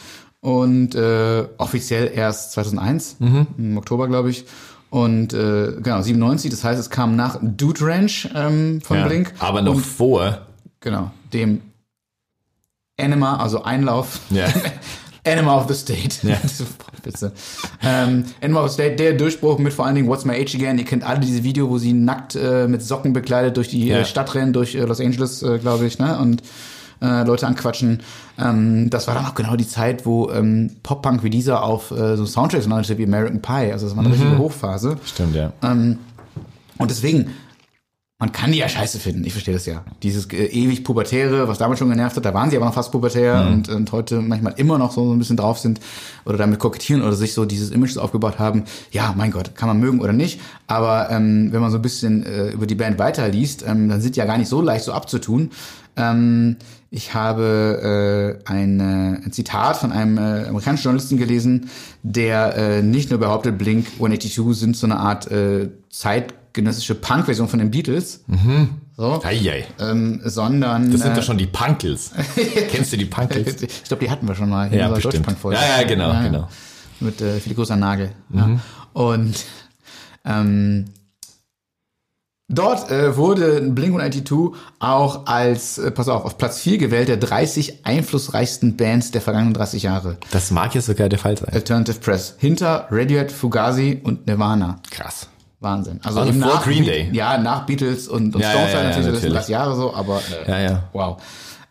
und äh, offiziell erst 2001, Mhm. im Oktober, glaube ich. Und äh, genau, 97, das heißt, es kam nach Dude Ranch ähm, von ja. Blink. Aber noch Und, vor. genau, dem Anima, also Einlauf. Ja. Anima of the State. Ja. Bitte. Ähm, Anima of the State, der Durchbruch mit vor allen Dingen What's My Age Again. Ihr kennt alle diese Video, wo sie nackt äh, mit Socken bekleidet durch die Ja. äh, Stadt rennen, durch äh, Los Angeles, äh, glaube ich, ne? Und äh, Leute anquatschen. Ähm, das war dann auch genau die Zeit, wo ähm, Pop-Punk wie dieser auf äh, so Soundtracks landete wie American Pie. Also das war eine Mhm. richtige Hochphase. Stimmt, ja. Ähm, und deswegen, man kann die ja scheiße finden, ich verstehe das ja. Dieses äh, ewig Pubertäre, was damals schon genervt hat, da waren sie aber noch fast pubertär Mhm. und, und heute manchmal immer noch so, ein bisschen drauf sind oder damit kokettieren oder sich so dieses Image aufgebaut haben. Ja, mein Gott, kann man mögen oder nicht. Aber ähm, wenn man so ein bisschen äh, über die Band weiterliest, ähm, dann sind die ja gar nicht so leicht so abzutun. Ähm, ich habe äh, ein, äh, ein Zitat von einem äh, amerikanischen Journalisten gelesen, der äh, nicht nur behauptet, Blink 182 sind so eine Art äh, zeitgenössische Punk-Version von den Beatles, so, Eieiei. ähm, sondern Das sind äh, doch schon die Punkels. Kennst du die Punkels? ich glaube, die hatten wir schon mal in Ja, unserer bestimmt. Deutschpunk-Folge. Ja, ja, genau, genau. Mit äh, viel großer Nagel. Ja. Und ähm, dort äh, wurde Blink-182 auch als, äh, pass auf, auf Platz 4 gewählt der 30 einflussreichsten Bands der vergangenen 30 Jahre. Das mag ja sogar der Fall sein. Alternative Press. Hinter Radiohead, Fugazi und Nirvana. Krass. Wahnsinn. Also eben vor nach Green Be- Day. Ja, nach Beatles und, und Ja, Stones ja, ja, natürlich, das natürlich. 30 Jahre so, aber äh, Ja, ja. wow.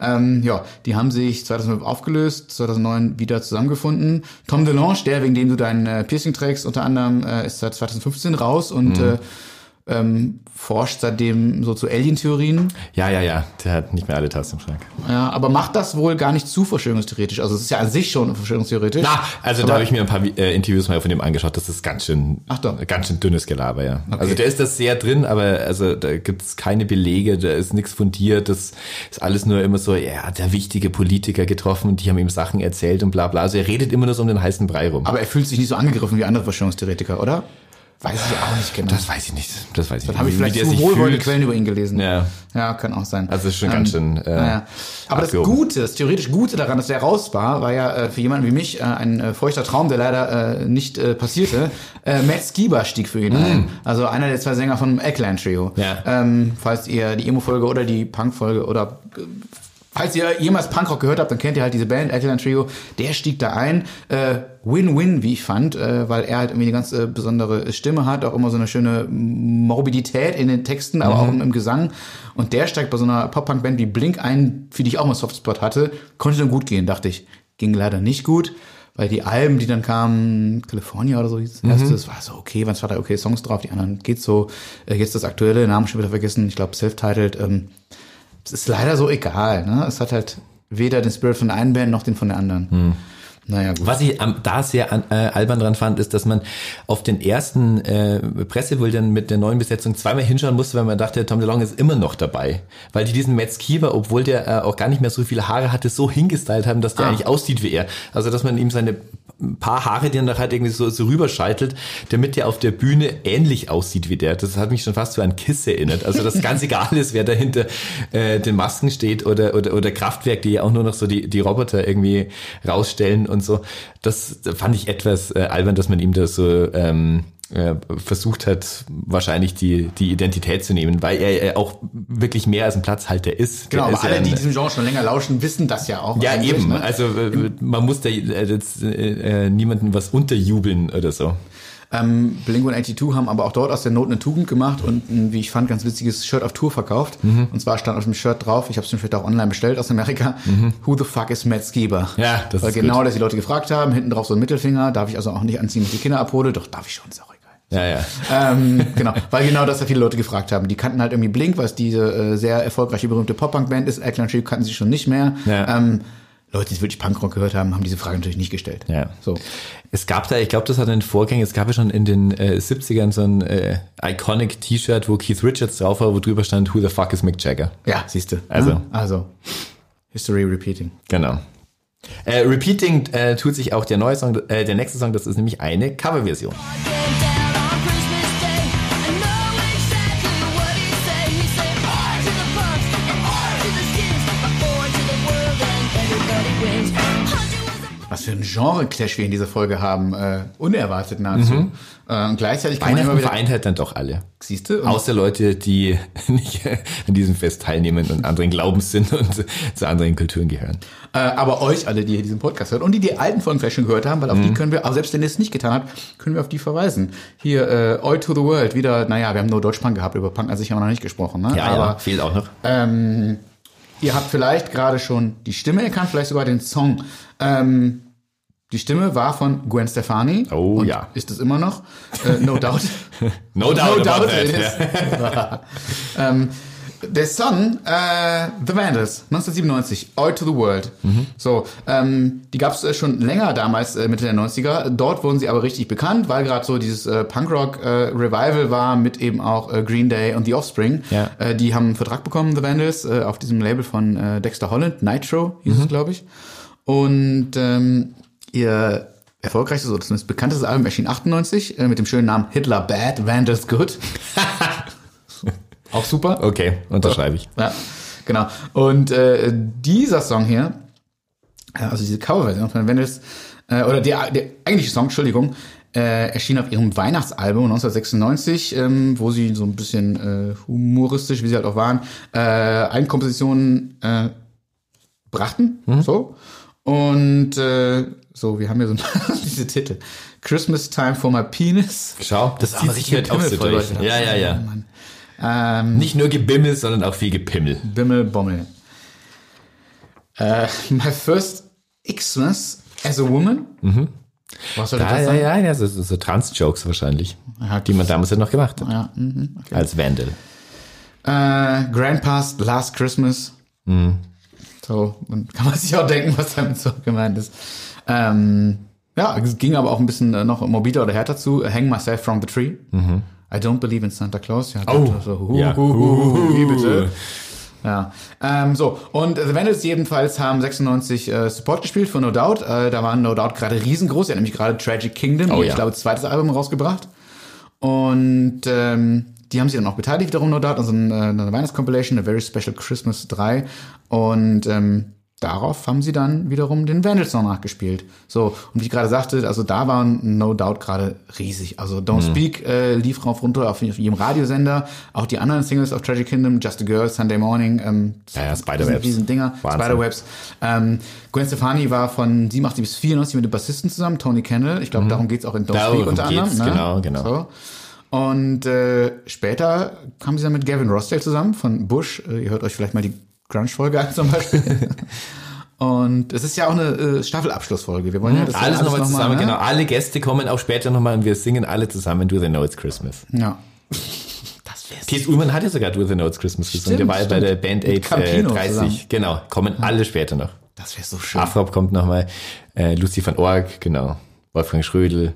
Ähm, ja, die haben sich 2005 aufgelöst, 2009 wieder zusammengefunden. Tom DeLonge, der, wegen dem du dein äh, Piercing trägst, unter anderem, äh, ist seit 2015 raus und Mhm. äh, ähm, forscht seitdem so zu Alien-Theorien. Ja, ja, ja. Der hat nicht mehr alle Tasten im Schrank. Ja, aber macht das wohl gar nicht zu verschwörungstheoretisch. Also es ist ja an sich schon verschwörungstheoretisch. Na, also Aber- da habe ich mir ein paar äh, Interviews mal von dem angeschaut. Das ist ganz schön, Ach doch. ganz schön dünnes Gelaber, ja. Also der ist das sehr drin, aber also da gibt's keine Belege, da ist nichts fundiert. Das ist alles nur immer so, ja, der wichtige Politiker getroffen und die haben ihm Sachen erzählt und bla bla. Also er redet immer nur so um den heißen Brei rum. Aber er fühlt sich nicht so angegriffen wie andere Verschwörungstheoretiker, oder? Weiß ich auch nicht genau. das weiß ich nicht. Das weiß ich Dann nicht. habe ich vielleicht zu wohlwollende. Quellen über ihn gelesen. Ja. Ja, kann auch sein. Also ist schon ganz schön, äh, naja. Aber das abgehoben. Gute, das theoretisch Gute daran, dass der raus war, war ja äh, für jemanden wie mich äh, ein äh, feuchter Traum, der leider äh, nicht äh, passierte. Äh, Matt Skiba stieg für ihn ein. Also einer der zwei Sänger von Eggland Trio. Mm. Ja. Ähm, falls ihr die Emo-Folge oder die Punk-Folge oder äh, Falls ihr jemals Punkrock gehört habt, dann kennt ihr halt diese Band, Eggland Trio. Der stieg da ein. Äh, Win-win, wie ich fand, äh, weil er halt irgendwie eine ganz äh, besondere Stimme hat, auch immer so eine schöne Morbidität in den Texten, aber auch im, im Gesang. Und der steigt bei so einer Pop-Punk-Band wie Blink ein, für die ich auch mal Softspot hatte. Konnte dann gut gehen, dachte ich. Ging leider nicht gut, weil die Alben, die dann kamen, California oder so hieß das erste, das war so okay, waren zwar da okay Songs drauf, die anderen geht so. Äh, jetzt das aktuelle, Namen schon wieder vergessen, ich glaube self-titled. Ähm, es ist leider so egal. Ne? Es hat halt weder den Spirit von der einen Band noch den von der anderen. Naja, gut. Was ich am, da sehr an, äh, albern dran fand, ist, dass man auf den ersten äh, Pressebildern mit der neuen Besetzung zweimal hinschauen musste, weil man dachte, Tom DeLonge ist immer noch dabei. Weil die diesen Matt Skiba, obwohl der äh, auch gar nicht mehr so viele Haare hatte, so hingestylt haben, dass der Ah. eigentlich aussieht wie er. Also, dass man ihm seine paar Haare, die er noch halt irgendwie so, so rüberscheitelt, damit der auf der Bühne ähnlich aussieht wie der. Das hat mich schon fast so an Kiss erinnert. Also, dass ganz egal ist, wer da hinter äh, den Masken steht oder, oder, oder Kraftwerk, die ja auch nur noch so die, die Roboter irgendwie rausstellen und so. Das fand ich etwas äh, albern, dass man ihm da so ähm, äh, versucht hat, wahrscheinlich die, die Identität zu nehmen, weil er äh, auch wirklich mehr als ein Platzhalter ist. Genau, aber ist ja alle, die ein- diesem Genre schon länger lauschen, wissen das ja auch. ja, eben. ne? Also äh, man muss da äh, jetzt äh, äh, niemanden was unterjubeln oder so. Ähm, Blink-182 haben aber auch dort aus der Not eine Tugend gemacht und ein, wie ich fand, ganz witziges Shirt auf Tour verkauft. Mhm. Und zwar stand auf dem Shirt drauf, ich habe es mir später auch online bestellt aus Amerika, Who the fuck is Matt Skiba? Mhm. Ja, das Weil ist genau gut. das die Leute gefragt haben, hinten drauf so ein Mittelfinger, darf ich also auch nicht anziehen, wenn ich die Kinder abhole? Doch, darf ich schon, egal. Ja, ja. ähm, genau, weil genau das ja viele Leute gefragt haben. Die kannten halt irgendwie Blink, was diese äh, sehr erfolgreiche, berühmte Pop-Punk-Band ist. Eggland Trio kannten sie schon nicht mehr. Ja. Ähm, Leute, die wirklich Punkrock gehört haben, haben diese Frage natürlich nicht gestellt. Ja. So. Es gab da, ich glaube, das hat einen Vorgänger, es gab ja schon in den äh, 70ern so ein äh, iconic T-Shirt, wo Keith Richards drauf war, wo drüber stand, Who the fuck is Mick Jagger? Ja, siehst du. Also. Ne? Also. History repeating. Genau. Äh, repeating äh, tut sich auch der neue Song, äh, der nächste Song, das ist nämlich eine Coverversion. Was für ein Genre-Clash wir in dieser Folge haben. Äh, unerwartet nahezu. Äh, und gleichzeitig kann man immer Weihnachten wieder... vereint halt dann doch alle. Siehst du? Außer Leute, die nicht an diesem Fest teilnehmen und anderen Glaubens sind und zu anderen Kulturen gehören. Äh, aber euch alle, die hier diesen Podcast hören und die die alten Folgen vielleicht schon gehört haben, weil auf die können wir, aber selbst wenn ihr es nicht getan habt, können wir auf die verweisen. Hier, äh, Oi to the World, wieder, naja, wir haben nur Deutschpunk gehabt, über Punk an sich haben wir noch nicht gesprochen, ne? Ja, aber ja, fehlt auch noch. ähm, ihr habt vielleicht gerade schon die Stimme erkannt, vielleicht sogar den Song. Ähm, die Stimme war von Gwen Stefani. Oh, ja. Ist es immer noch. Äh, no doubt. No doubt about that, it is. ähm, der Song äh, The Vandals, 1997, Oi to the World. Mhm. So, ähm, die gab es äh, schon länger damals, äh, Mitte der 90er. Dort wurden sie aber richtig bekannt, weil gerade so dieses äh, Punkrock-Revival war mit eben auch äh, Green Day und The Offspring. Ja. Äh, die haben einen Vertrag bekommen, The Vandals, äh, auf diesem Label von äh, Dexter Holland, Nitro hieß Mhm. es, glaube ich. Und ähm, ihr erfolgreichstes oder zumindest bekanntestes Album erschien 98 äh, mit dem schönen Namen Hitler Bad, Vandals Good. Auch super. Okay, unterschreibe ich. Ja, genau. Und äh, dieser Song hier, äh, also diese Coverversion von Vandals, äh, oder der, der eigentliche Song, Entschuldigung, äh, erschien auf ihrem Weihnachtsalbum 1996, ähm, wo sie so ein bisschen äh, humoristisch, wie sie halt auch waren, äh, Eigenkompositionen äh, brachten. So. Und äh, so, wir haben hier so diese Titel. Christmas Time for My Penis. Schau, das zieht aber sich halt auch so durch. Leute. Ja, ja, ja. Mann. Ähm, Nicht nur Gebimmel, sondern auch viel Gepimmel. Bimmel Bommel. Äh, my first Xmas as a woman. Was soll das Ja, ja, sein? ja, ja, so, so, so Trans-Jokes wahrscheinlich, Ja, die man damals ja noch gemacht hat. Ja, mhm, okay. Als Vandal. Äh, Grandpa's Last Christmas. Mhm. So, und kann man sich auch denken, was damit so gemeint ist. Ähm, ja, es ging aber auch ein bisschen äh, noch morbider oder härter zu. Hang myself from the tree. I don't believe in Santa Claus. Ja, Mhm. Oh. so, hu, Ja. hu, hu, wie bitte. Ja, ähm, so, und The Vandals jedenfalls haben 96 äh, Support gespielt für No Doubt. Äh, da waren No Doubt gerade riesengroß. Sie haben nämlich gerade Tragic Kingdom, Oh, ich ja. glaube, zweites Album rausgebracht. Und ähm, die haben sich dann auch beteiligt wiederum No Doubt an so einer, einer Weihnachtscompilation, A Very Special Christmas 3. Und ähm, darauf haben sie dann wiederum den Vandals-Song nachgespielt. So, und wie ich gerade sagte, also da war No Doubt gerade riesig. Also Don't Mhm. Speak äh, lief rauf runter auf jedem Radiosender. Auch die anderen Singles auf Tragic Kingdom, Just a Girl, Sunday Morning, ähm, Ja, ja, Spiderwebs. Riesen Dinger, Wahnsinn. Spiderwebs. Ähm, Gwen Stefani war von 87 bis 94 mit dem Bassisten zusammen, Tony Kendall. Ich glaube, darum geht's auch in Don't Mhm. Darum Speak unter anderem. ne? genau, genau. So. Und äh, später kam sie dann mit Gavin Rossdale zusammen von Bush. Äh, ihr hört euch vielleicht mal die Grunge-Folge an zum Beispiel. und es ist ja auch eine äh, Staffelabschlussfolge. Wir wollen ja das alles nochmal noch zusammen, ne? genau. Alle Gäste kommen auch später nochmal und wir singen alle zusammen Do the Notes Christmas. Ja. Das wär's. Keith Ullmann hat ja sogar Do the Notes Christmas gesungen. Der war ja bei der Band 8 äh, Campino 30. zusammen. Genau, kommen alle später noch. Das wäre so schön. Afrop kommt nochmal, äh, Lucy van Org, genau. Wolfgang Schrödel,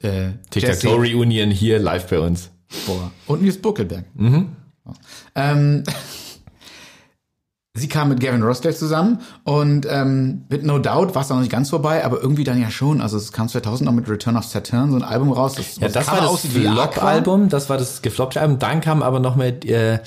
äh, Tic Tac Jesse Toe Reunion hier live bei uns. Boah. Und Nils Buckelberg. Mhm. Ähm, sie kam mit Gavin Rossdale zusammen und ähm, mit No Doubt war es noch nicht ganz vorbei, aber irgendwie dann ja schon. Also es kam 2000 noch mit Return of Saturn, so ein Album raus. Das, Ja, das war das. Flop-Album, das war das gefloppte Album. Dann kam aber noch mit äh,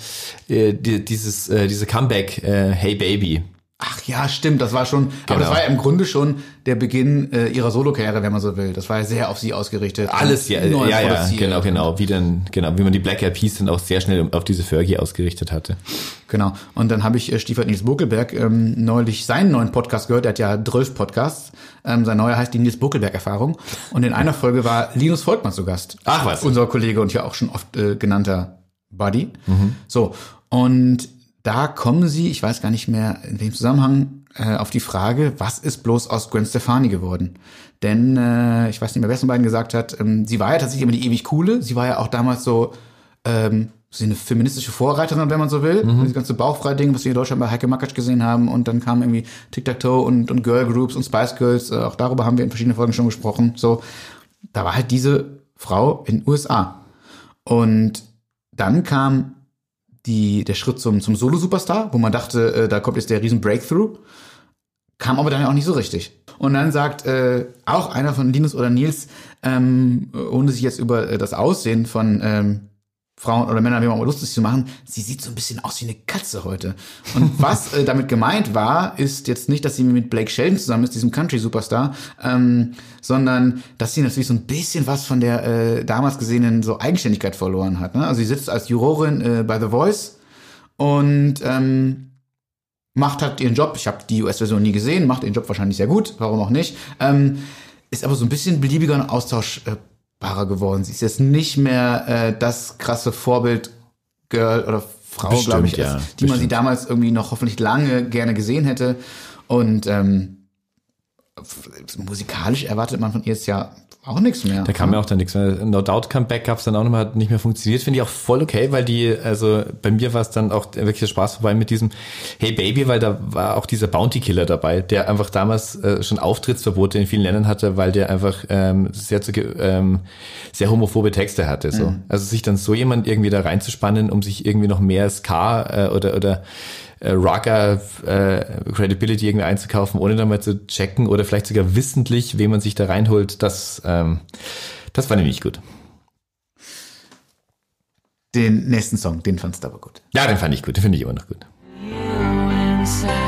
äh, die, dieses äh, diese Comeback äh, Hey Baby. Ach ja, stimmt, das war schon, aber das Genau. war ja im Grunde schon der Beginn äh, ihrer Solokarriere, wenn man so will. Das war ja sehr auf sie ausgerichtet. Alles, ja, neu ja, ja, genau, genau, wie dann, genau, wie man die Black Eyed Peas dann auch sehr schnell auf diese Fergie ausgerichtet hatte. Genau. Und dann habe ich äh, Stiefert Nils Buckelberg ähm, neulich seinen neuen Podcast gehört. Er hat ja 12 Podcasts. Ähm, sein neuer heißt die Nils Buckelberg-Erfahrung. Und in einer Folge war Linus Volkmann zu Gast. Ach, was. Unser Kollege und ja auch schon oft äh, genannter Buddy. Mhm. So. Und da kommen sie, ich weiß gar nicht mehr in welchem Zusammenhang, äh, auf die Frage, was ist bloß aus Gwen Stefani geworden? Denn äh, ich weiß nicht mehr, wer es von beiden gesagt hat, ähm, sie war ja tatsächlich immer die ewig coole. Sie war ja auch damals so ähm, sie eine feministische Vorreiterin, wenn man so will. Mhm. Das ganze Bauchfrei-Ding, was wir in Deutschland bei Heike Makatsch gesehen haben. Und dann kamen irgendwie Tic-Tac-Toe und, und Girl Groups und Spice Girls. Äh, auch darüber haben wir in verschiedenen Folgen schon gesprochen. So, da war halt diese Frau in den USA. Und dann kam die, der Schritt zum, zum Solo-Superstar, wo man dachte, äh, da kommt jetzt der riesen Breakthrough. Kam aber dann auch nicht so richtig. Und dann sagt äh, auch einer von Linus oder Nils, ähm, ohne sich jetzt über äh, das Aussehen von ähm, Frauen oder Männern, wie man mal lustig zu machen, sie sieht so ein bisschen aus wie eine Katze heute. Und was äh, damit gemeint war, ist jetzt nicht, dass sie mit Blake Sheldon zusammen ist, diesem Country-Superstar, ähm, sondern dass sie natürlich so ein bisschen was von der äh, damals gesehenen so Eigenständigkeit verloren hat. Ne? Also sie sitzt als Jurorin äh, bei The Voice und ähm, macht halt ihren Job. Ich habe die US-Version nie gesehen, macht ihren Job wahrscheinlich sehr gut, warum auch nicht. Ähm, ist aber so ein bisschen beliebiger und austauschbarer geworden. Sie ist jetzt nicht mehr äh, das krasse Vorbild Girl oder Frau, Bestimmt, glaube ich, ja, die man sie bestimmt. damals irgendwie noch hoffentlich lange gerne gesehen hätte. Und ähm, musikalisch erwartet man von ihr jetzt ja auch nichts mehr. Da kam ja auch dann nichts mehr. No Doubt Comeback gab's dann auch nochmal, hat nicht mehr funktioniert. Finde ich auch voll okay, weil die, also bei mir war es dann auch wirklich der Spaß vorbei mit diesem Hey Baby, weil da war auch dieser Bounty Killer dabei, der einfach damals äh, schon Auftrittsverbote in vielen Ländern hatte, weil der einfach ähm, sehr, zu, ähm, sehr homophobe Texte hatte. So. Also sich dann so jemand irgendwie da reinzuspannen, um sich irgendwie noch mehr Ska äh, oder, oder äh, Rocker äh, Credibility irgendwie einzukaufen, ohne dann mal zu checken oder vielleicht sogar wissentlich, wen man sich da reinholt, das, ähm, das fand ich nicht gut. Den nächsten Song, den fandst du aber gut. Ja, den fand ich gut, den finde ich immer noch gut. Christmas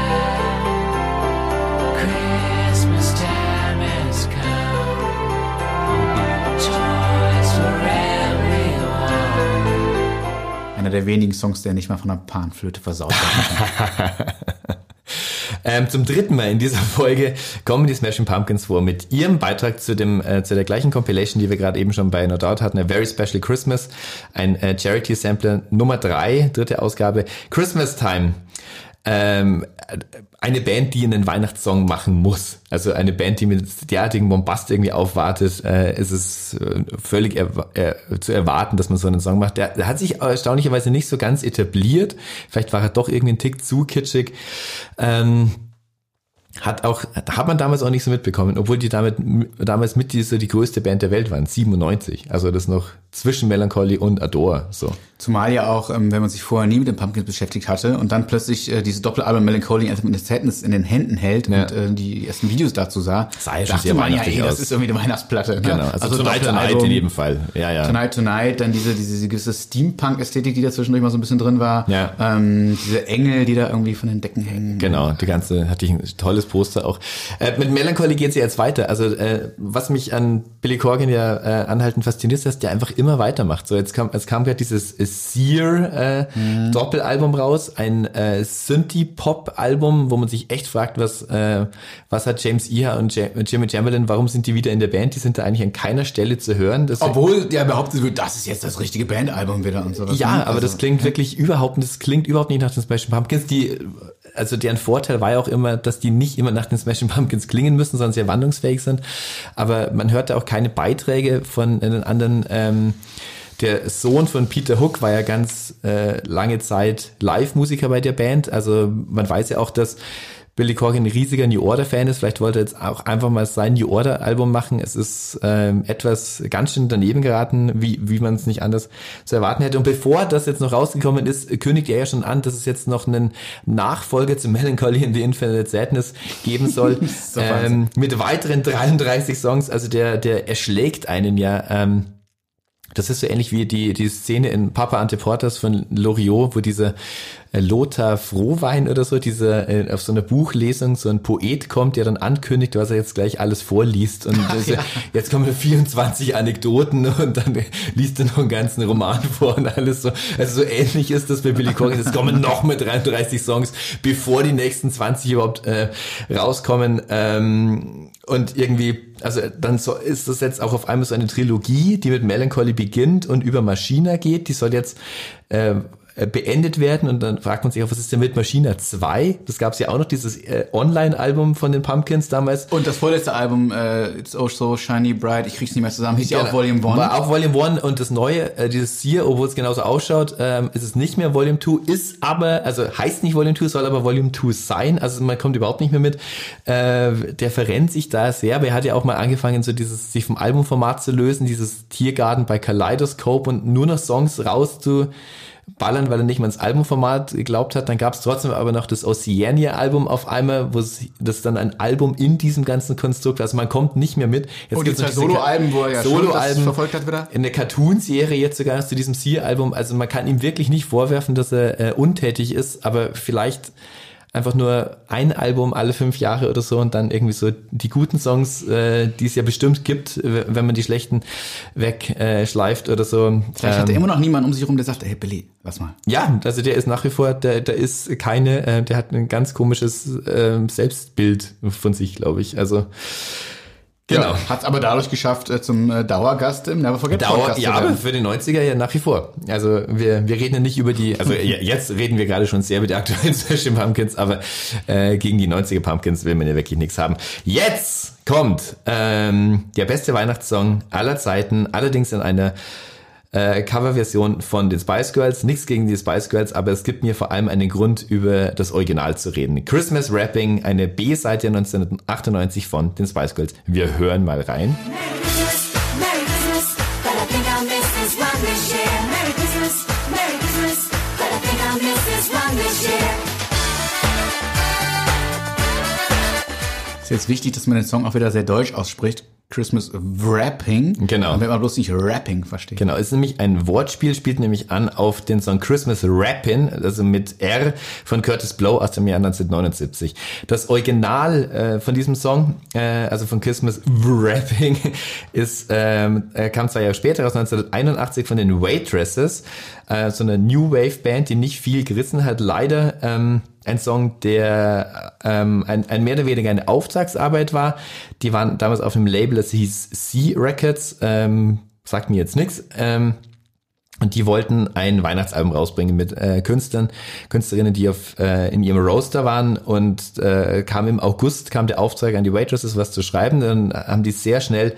Einer der wenigen Songs, der nicht mal von einer Panflöte versaut wird. Ähm, zum dritten Mal in dieser Folge kommen die Smashing Pumpkins vor mit ihrem Beitrag zu dem äh, zu der gleichen Compilation, die wir gerade eben schon bei No Doubt hatten, A Very Special Christmas, ein äh, Charity Sampler Nummer drei, dritte Ausgabe, Christmas Time. Ähm, eine Band, die einen Weihnachtssong machen muss. Also eine Band, die mit derartigen Bombast irgendwie aufwartet, äh, ist es äh, völlig erwa- äh, zu erwarten, dass man so einen Song macht. Der, der hat sich erstaunlicherweise nicht so ganz etabliert. Vielleicht war er doch irgendwie ein Tick zu kitschig. Ähm, hat auch, hat man damals auch nicht so mitbekommen, obwohl die damit, damals mit die, so die größte Band der Welt waren, 97. Also das noch zwischen Melancholy und Adore, so. Zumal ja auch, ähm, wenn man sich vorher nie mit den Pumpkins beschäftigt hatte und dann plötzlich äh, diese Doppelalbum Melancholy in der Sadness in den Händen hält Ja. und äh, die ersten Videos dazu sah, Sah ja dachte man ja, weihnachtlich ey, das ist irgendwie eine Weihnachtsplatte. Ne? Genau, also, Tonight Tonight Doppelalbum, in jedem Fall. Ja, ja. Tonight Tonight, dann diese, diese gewisse Steampunk-Ästhetik, die da zwischendurch mal so ein bisschen drin war. Ja. Ähm, diese Engel, die da irgendwie von den Decken hängen. Genau, die ganze, hatte ich ein tolles Poster auch. Äh, mit Melancholy geht's ja jetzt weiter. Also äh, was mich an Billy Corgan ja äh, anhaltend fasziniert, ist, dass der einfach immer weitermacht. So jetzt kam, es kam gerade dieses äh, Sear äh, Doppelalbum raus, ein äh, Synthie-Pop-Album, wo man sich echt fragt, was äh, was hat James Iha und Ja- Jimmy Chamberlain, warum sind die wieder in der Band? Die sind da eigentlich an keiner Stelle zu hören. Das Obwohl ja behauptet wird, das ist jetzt das richtige Bandalbum wieder und sowas. ja, ne? aber das Also, klingt wirklich überhaupt, das klingt überhaupt nicht nach den Smashing Pumpkins. Die, also deren Vorteil war ja auch immer, dass die nicht immer nach den Smashing Pumpkins klingen müssen, sondern sehr wandlungsfähig sind. Aber man hörte auch keine Beiträge von den anderen. Ähm, der Sohn von Peter Hook war ja ganz äh, lange Zeit Live-Musiker bei der Band. Also man weiß ja auch, dass Billy Corgan ein riesiger New Order-Fan ist. Vielleicht wollte er jetzt auch einfach mal sein New Order-Album machen. Es ist ähm, etwas ganz schön daneben geraten, wie, wie man es nicht anders zu erwarten hätte. Und bevor das jetzt noch rausgekommen ist, kündigt er ja schon an, dass es jetzt noch einen Nachfolger zu Melancholy in the Infinite Sadness geben soll. so ähm, mit weiteren 33 Songs. Also der, der erschlägt einen ja. Ähm, das ist so ähnlich wie die, die Szene in Papa Anteportas von Loriot, wo dieser äh, Lothar Frohwein oder so, dieser äh, auf so einer Buchlesung so ein Poet kommt, der dann ankündigt, was er jetzt gleich alles vorliest. Und das, ja. jetzt kommen 24 Anekdoten und dann liest er noch einen ganzen Roman vor und alles so. Also so ähnlich ist das bei Billy Corgan. Es kommen noch mit 33 Songs, bevor die nächsten 20 überhaupt äh, rauskommen. Ähm, und irgendwie, also dann so ist das jetzt auch auf einmal so eine Trilogie, die mit Melancholy beginnt und über Maschina geht. Die soll jetzt äh, beendet werden und dann fragt man sich auch, was ist denn mit Maschina 2? Das gab es ja auch noch, dieses äh, Online-Album von den Pumpkins damals. Und das vorletzte Album, äh, It's Oh So Shiny Bright, ich krieg's nicht mehr zusammen, hieß ja auch Genau. Volume 1. War auch Volume 1 und das neue, äh, dieses hier, obwohl es genauso ausschaut, ähm, ist es nicht mehr Volume 2, ist aber, also heißt nicht Volume 2, soll aber Volume 2 sein, also man kommt überhaupt nicht mehr mit. Äh, der verrennt sich da sehr, aber er hat ja auch mal angefangen, so dieses, sich vom Albumformat zu lösen, dieses Tiergarten bei Kaleidoscope und nur noch Songs rauszuballern, weil er nicht mal ins Albumformat geglaubt hat. Dann gab es trotzdem aber noch das Oceania-Album auf einmal, wo es, das ist dann ein Album in diesem ganzen Konstrukt, also man kommt nicht mehr mit. Jetzt gibt's noch zwei diese Soloalben, wo er ja Soloalben verfolgt hat wieder. in der Cartoon-Serie jetzt sogar zu diesem Sear-Album. Also man kann ihm wirklich nicht vorwerfen, dass er äh, untätig ist, aber vielleicht einfach nur ein Album alle fünf Jahre oder so und dann irgendwie so die guten Songs, äh, die es ja bestimmt gibt, wenn man die schlechten wegschleift äh, schleift oder so. Vielleicht hat er Ähm, immer noch niemanden um sich herum, der sagt, hey Billy, lass mal. ja, also der ist nach wie vor, der, der ist keine, äh, der hat ein ganz komisches äh, Selbstbild von sich, glaube ich. Also genau. Hat aber dadurch geschafft, äh, zum äh, Dauergast im Never Forget Dauer, Podcast ja, aber für die 90er ja nach wie vor. Also wir, wir reden ja nicht über die, also ja, jetzt reden wir gerade schon sehr über die aktuellen Special Pumpkins, aber äh, gegen die 90er Pumpkins will man ja wirklich nichts haben. Jetzt kommt ähm, der beste Weihnachtssong aller Zeiten, allerdings in einer äh, Coverversion von den Spice Girls. Nichts gegen die Spice Girls, aber es gibt mir vor allem einen Grund, über das Original zu reden. Christmas Rapping, eine B-Seite 1998 von den Spice Girls. Wir hören mal rein. Merry Ist jetzt wichtig, dass man den Song auch wieder sehr deutsch ausspricht. Christmas Wrapping. Genau. Damit man bloß nicht Rapping versteht. Genau, es ist nämlich ein Wortspiel, spielt nämlich an auf den Song Christmas Rappin', also mit R von Curtis Blow aus dem Jahr 1979. Das Original äh, von diesem Song, äh, also von Christmas Rapping, ist, ähm, äh, kam zwei Jahre später aus 1981 von den Waitresses, äh, so eine New Wave Band, die nicht viel gerissen hat, leider. Ähm, ein Song, der ähm, ein, ein mehr oder weniger eine Auftragsarbeit war. Die waren damals auf einem Label, das hieß C Records. Ähm, sagt mir jetzt nichts. Ähm, Und die wollten ein Weihnachtsalbum rausbringen mit äh, Künstlern, Künstlerinnen, die auf, äh, in ihrem Roaster waren und äh, kam im August, kam der Auftrag an die Waitresses, was zu schreiben. Dann haben die sehr schnell,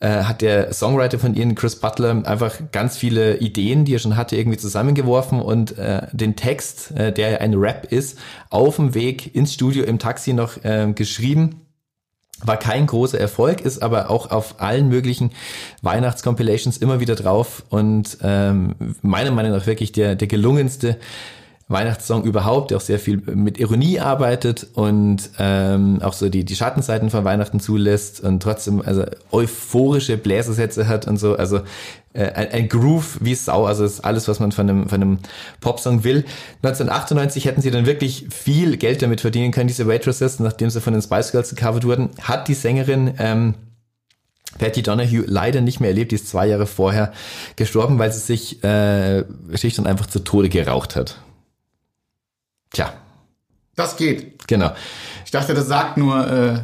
äh, hat der Songwriter von ihnen, Chris Butler, einfach ganz viele Ideen, die er schon hatte, irgendwie zusammengeworfen und äh, den Text, äh, der ein Rap ist, auf dem Weg ins Studio im Taxi noch äh, geschrieben. War kein großer Erfolg, ist aber auch auf allen möglichen Weihnachtscompilations immer wieder drauf und ähm, meiner Meinung nach wirklich der, der gelungenste Weihnachtssong überhaupt, der auch sehr viel mit Ironie arbeitet und ähm, auch so die, die Schattenseiten von Weihnachten zulässt und trotzdem also euphorische Bläsersätze hat und so. Also äh, ein, ein Groove wie Sau, also ist alles, was man von einem, von einem Popsong will. 1998 hätten sie dann wirklich viel Geld damit verdienen können, diese Waitresses, nachdem sie von den Spice Girls gecovert wurden, hat die Sängerin ähm, Patty Donahue leider nicht mehr erlebt, die ist zwei Jahre vorher gestorben, weil sie sich äh, schlicht und einfach zu Tode geraucht hat. Tja, Das geht. genau. Ich dachte, das sagt nur äh,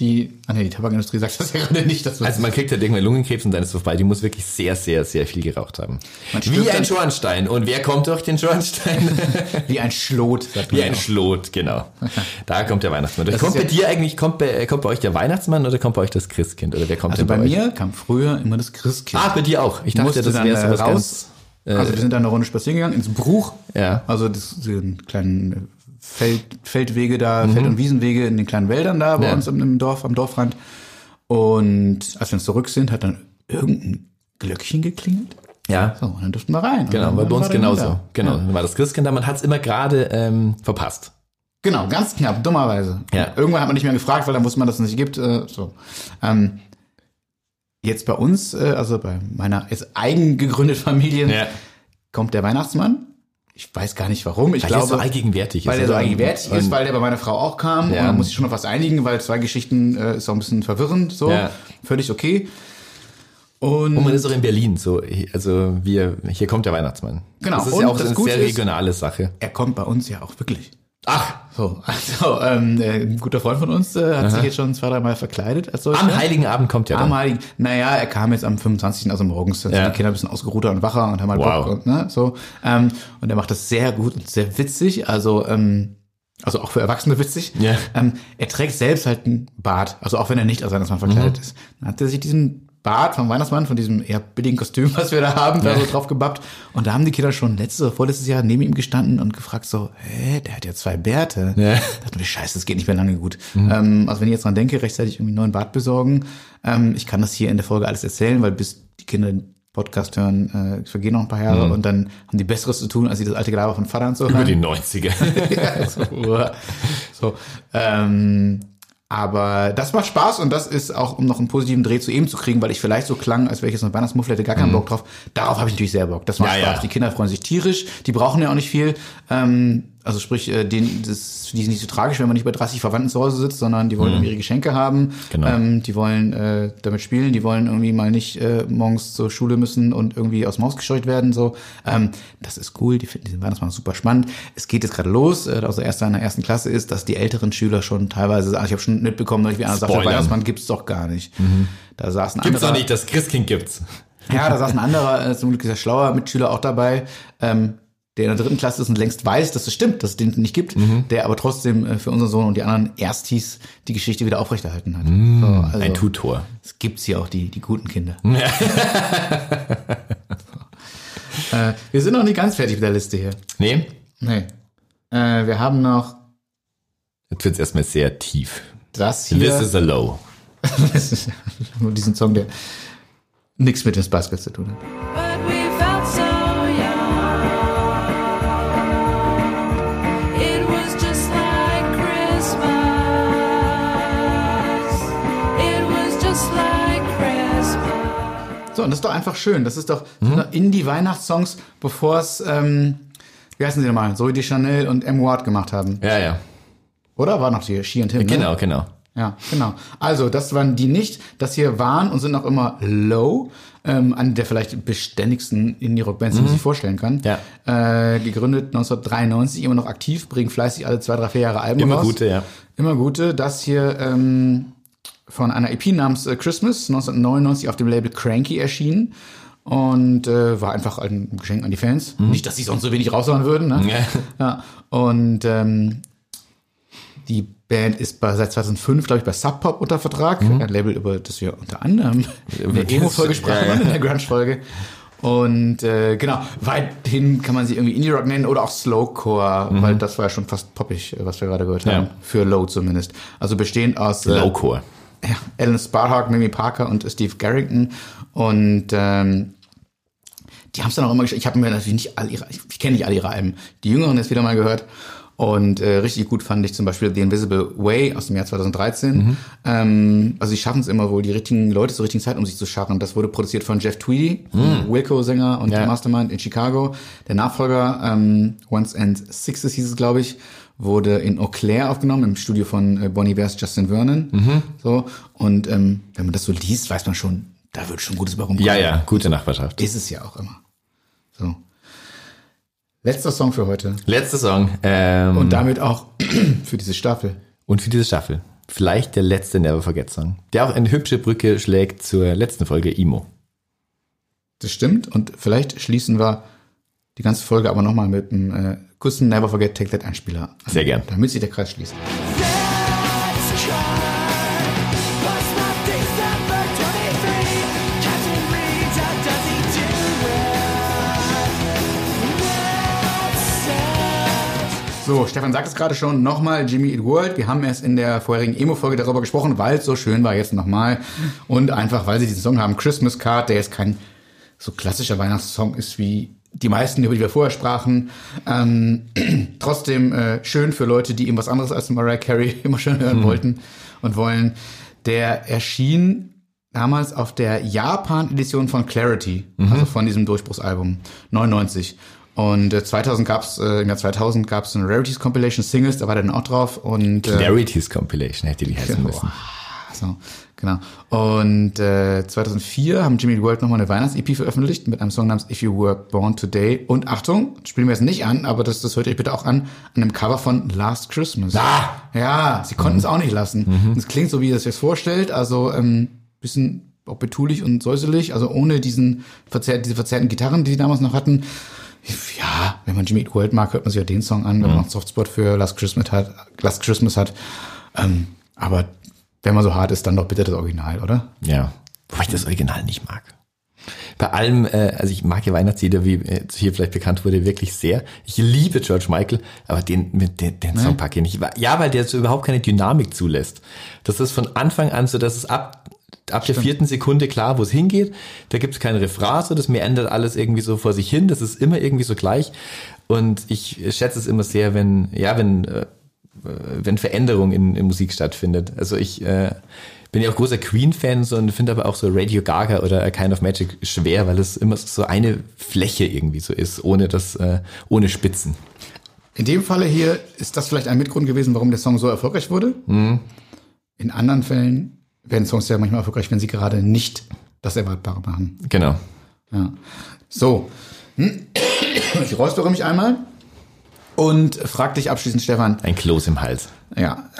die. Ah nee, die Tabakindustrie sagt das ja gerade nicht. Das Also man kriegt halt irgendwann Lungenkrebs und dann ist es vorbei. Die muss wirklich sehr, sehr, sehr viel geraucht haben. Man Wie ein Schornstein. Und wer kommt durch den Schornstein? wie ein Schlot. Sagt man Wie ein auch. Schlot, genau. Da kommt der Weihnachtsmann. Das kommt bei ja- dir eigentlich, kommt bei, kommt bei euch der Weihnachtsmann oder kommt bei euch das Christkind? Oder wer kommt Also bei euch? mir kam früher immer das Christkind. Ah, bei dir auch. Ich dachte, musste das wäre so äh, was raus. ganz... also wir sind dann eine Runde spazieren gegangen ins Bruch. Ja. Also das, den kleinen Feld, Feldwege da, Feld- und Wiesenwege in den kleinen Wäldern da bei Mhm. Ja. uns im, Dorf, am Dorfrand. Und als wir uns zurück sind, hat dann irgendein Glöckchen geklingelt. Ja, So, und dann durften wir rein. Genau. dann War bei uns der genauso. Genau. Ja. Dann war das Christkind da. Man hat es immer gerade ähm, verpasst. Genau, ganz knapp, dummerweise. Ja. Irgendwann hat man nicht mehr gefragt, weil dann wusste man, dass es nicht gibt. Äh, so. Ähm, jetzt bei uns, äh, also bei meiner jetzt eigen gegründeten Familie, kommt der Weihnachtsmann. Ich weiß gar nicht warum. Ich Weil er glaube, so allgegenwärtig weil ist. er so allgegenwärtig ist, weil der bei meiner Frau auch kam. Ja. Und dann muss ich schon auf was einigen, weil zwei Geschichten äh, ist auch ein bisschen verwirrend. So, Ja. völlig okay. Und, Und man ist auch in Berlin, so, also wir, hier kommt der Weihnachtsmann. Genau, Das ist und ja auch eine sehr regionale Sache. er kommt bei uns ja auch wirklich. Ach, So, also ähm, äh, ein guter Freund von uns äh, hat sich jetzt schon zwei, dreimal verkleidet als solcher. am Heiligen Abend kommt er dann. Am Heiligen. Naja, er kam jetzt am 25. also morgens. Da sind Ja. die Kinder ein bisschen ausgeruhter und wacher und haben halt Wow. Bock und ne, so. Ähm, und er macht das sehr gut und sehr witzig. Also, ähm, also auch für Erwachsene witzig. Ja. Ähm, er trägt selbst halt einen Bart, also auch wenn er nicht als Weihnachtsmann Mhm. verkleidet ist. Dann hat er sich diesen Bart vom Weihnachtsmann, von diesem eher billigen Kostüm, was wir da haben, da so drauf gebappt. Und da haben die Kinder schon letztes oder vorletztes Jahr neben ihm gestanden und gefragt so, hä, der hat ja zwei Bärte. Ja. Mhm. Da dachte ich, scheiße, das geht nicht mehr lange gut. Ähm, also wenn ich jetzt dran denke, rechtzeitig irgendwie einen neuen Bart besorgen. Ähm, ich kann das hier in der Folge alles erzählen, weil bis die Kinder den Podcast hören, äh, vergehen noch ein paar Jahre und dann haben die Besseres zu tun, als sie das alte Gelaber von Vater und so Mhm. Über die 90er. Ja, so, so ähm, aber das macht Spaß und das ist auch, um noch einen positiven Dreh zu ihm zu kriegen, weil ich vielleicht so klang, als wäre ich jetzt noch Weihnachtsmuffel, hätte gar keinen Bock drauf. Darauf habe ich natürlich sehr Bock. Das macht Ja, Spaß. ja. Die Kinder freuen sich tierisch, die brauchen ja auch nicht viel. Ähm, also sprich, äh, denen, das, die sind nicht so tragisch, wenn man nicht bei 30 Verwandten zu Hause sitzt, sondern die wollen irgendwie ihre Geschenke haben. Genau. Ähm, die wollen äh, damit spielen, die wollen irgendwie mal nicht äh, morgens zur Schule müssen und irgendwie aus dem Haus gescheucht werden. So, ähm, das ist cool. Die finden diesen Weihnachtsmann super spannend. Es geht jetzt gerade los, äh, also erster in der ersten Klasse ist, dass die älteren Schüler schon teilweise, also ich habe schon mitbekommen, wie einer sagt, der. Weihnachtsmann gibt's doch gar nicht. Da saß ein Gibt's anderer, doch nicht, das Christkind gibt's. ja, da saß ein anderer, äh, zum Glück ist er schlauer Mitschüler auch dabei, ähm, der in der dritten Klasse ist und längst weiß, dass es stimmt, dass es den nicht gibt, der aber trotzdem äh, für unseren Sohn und die anderen Erstis die Geschichte wieder aufrechterhalten hat. so, also, Ein Tutor. es gibt's hier auch die, die guten Kinder. äh, wir sind noch nicht ganz fertig mit der Liste hier. Nee, Nee. Äh, wir haben noch jetzt wird's erstmal sehr tief. das hier. This is a low. Das ist nur diesen Song, der nichts mit den Spice Girls zu tun hat. So, und das ist doch einfach schön. Das ist doch Mhm. Indie-Weihnachtssongs, bevor es, ähm, wie heißen sie nochmal, Zoe Deschanel und M. Ward gemacht haben. Ja, ja. Oder? War noch die She und Him, ne? Genau, genau. Ja, genau. Also, das waren die nicht. Das hier waren und sind noch immer Low. Ähm, eine der vielleicht beständigsten Indie-Rock-Bands, die man sich vorstellen kann. Mhm. Ja. Äh, gegründet 1993, immer noch aktiv, bringen fleißig alle zwei, drei, vier Jahre Alben Immer raus. gute, ja. Immer gute. Das hier ähm, von einer EP namens äh, Christmas, 1999 auf dem Label Cranky erschienen. und äh, war einfach ein Geschenk an die Fans. Nicht, dass sie sonst so wenig raushauen würden. Ne? Ja. Ja. Und ähm, die Band ist bei, seit 2005, glaube ich, bei Sub Pop unter Vertrag. Ein Label, über das wir unter anderem in der Emo-Folge sprachen, ja, in der Grunge-Folge. Und äh, genau, weithin kann man sie irgendwie Indie-Rock nennen oder auch Slowcore, weil das war ja schon fast poppig, äh, was wir gerade gehört haben. Für Low zumindest. Also bestehend aus äh, Lowcore. Ja, Alan Sparhawk, Mimi Parker und Steve Garrington. Und ähm, die haben es dann auch immer geschafft. Ich habe mir natürlich nicht alle ihre, ich kenne nicht alle ihre Alben. Die Jüngeren jetzt wieder mal gehört. Und äh, richtig gut fand ich zum Beispiel The Invisible Way aus dem Jahr 2013. Ähm, also sie schaffen es immer wohl, die richtigen Leute zur richtigen Zeit um sich zu scharren. Das wurde produziert von Jeff Tweedy, Wilco-Sänger und Ja. Mastermind in Chicago. Der Nachfolger, ähm, Once and Sixes hieß es, glaube ich, wurde in Eau Claire aufgenommen, im Studio von äh, Bonnie Bears Justin Vernon. So. Und ähm, wenn man das so liest, weiß man schon, da wird schon Gutes bei rumkommen. Ja, ja, gute Nachbarschaft. Ist es ja auch immer. So. Letzter Song für heute. Letzter Song. Ähm, Und damit auch für diese Staffel. Und für diese Staffel. Vielleicht der letzte Never Forget Song, der auch eine hübsche Brücke schlägt zur letzten Folge Imo. Das stimmt. Und vielleicht schließen wir die ganze Folge aber nochmal mit einem äh, kurzen Never Forget Take That Einspieler. Sehr gern. Damit sich der Kreis schließt. That's crime. Bust my December 23. Captain Reed, how does he do it? That's sad. So, Stefan sagt es gerade schon, nochmal Jimmy Eat World. Wir haben erst in der vorherigen Emo-Folge darüber gesprochen, weil es so schön war, jetzt nochmal. Und einfach, weil sie diesen Song haben, Christmas Card, der jetzt kein so klassischer Weihnachtssong ist wie die meisten, über die wir vorher sprachen. Ähm, trotzdem äh, schön für Leute, die eben was anderes als Mariah Carey immer schön hören wollten und wollen. Der erschien damals auf der Japan-Edition von Clarity, also von diesem Durchbruchsalbum 99. Und äh, 2000 gab's äh, im Jahr 2000 gab's eine Rarities Compilation Singles, da war der dann auch drauf und äh, Clarities Compilation hätte die heißen müssen. so, genau. Und äh, 2004 haben Jimmy World nochmal eine Weihnachts-EP veröffentlicht mit einem Song namens If You Were Born Today. Und Achtung, spielen wir jetzt nicht an, aber das, das hört euch bitte auch an, an einem Cover von Last Christmas. Ah! Ja, sie konnten es auch nicht lassen. Und es klingt so, wie ihr es euch vorstellt, also ähm, bisschen auch betulich und säuselig, also ohne diesen verzerrt, diese verzerrten Gitarren, die sie damals noch hatten. Ja, wenn man Jimmy Eat World mag, hört man sich ja den Song an, wenn man noch einen Softspot für Last Christmas hat. Last Christmas hat. Ähm, aber wenn man so hart ist, dann doch bitte das Original, oder? Ja. Wobei ich das Original nicht mag. Bei allem, äh, also ich mag ja Weihnachtslieder, wie äh, hier vielleicht bekannt wurde, wirklich sehr. Ich liebe George Michael, aber den, mit den, den Song packe ich nicht. Ja, weil der so überhaupt keine Dynamik zulässt. Das ist von Anfang an so, dass es ab, ab der vierten Sekunde klar, wo es hingeht. Da gibt es kein Refrain, so das meandert alles irgendwie so vor sich hin. Das ist immer irgendwie so gleich. Und ich schätze es immer sehr, wenn, ja, wenn, äh, wenn Veränderung in, in Musik stattfindet. Also ich äh, bin ja auch großer Queen-Fan so, und finde aber auch so Radio Gaga oder A Kind of Magic schwer, weil es immer so eine Fläche irgendwie so ist, ohne das, äh, ohne Spitzen. In dem Falle hier ist das vielleicht ein Mitgrund gewesen, warum der Song so erfolgreich wurde. In anderen Fällen werden Songs ja manchmal erfolgreich, wenn sie gerade nicht das Erwartbare machen. Genau. Ja. So. Ich räuspere mich einmal und frag dich abschließend, Stefan. Ein Kloß im Hals. Ja.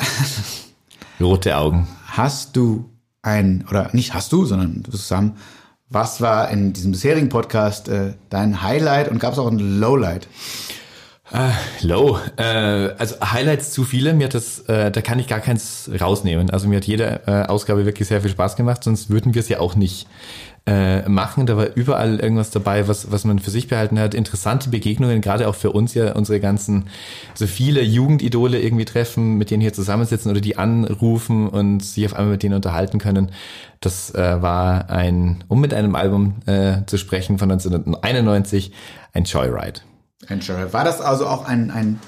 Rote Augen. Hast du ein, oder nicht hast du, sondern zusammen, was war in diesem bisherigen Podcast äh, dein Highlight und gab es auch ein Lowlight? Low. Äh, also Highlights zu viele. Mir hat das, äh, da kann ich gar keins rausnehmen. Also mir hat jede äh, Ausgabe wirklich sehr viel Spaß gemacht, sonst würden wir es ja auch nicht äh, machen. Da war überall irgendwas dabei, was, was man für sich behalten hat. Interessante Begegnungen, gerade auch für uns ja unsere ganzen, so viele Jugendidole irgendwie treffen, mit denen hier zusammensitzen oder die anrufen und sich auf einmal mit denen unterhalten können. Das äh, war ein, um mit einem Album äh, zu sprechen von 1991, ein Joyride. Ein Sheriff. War das also auch ein, ein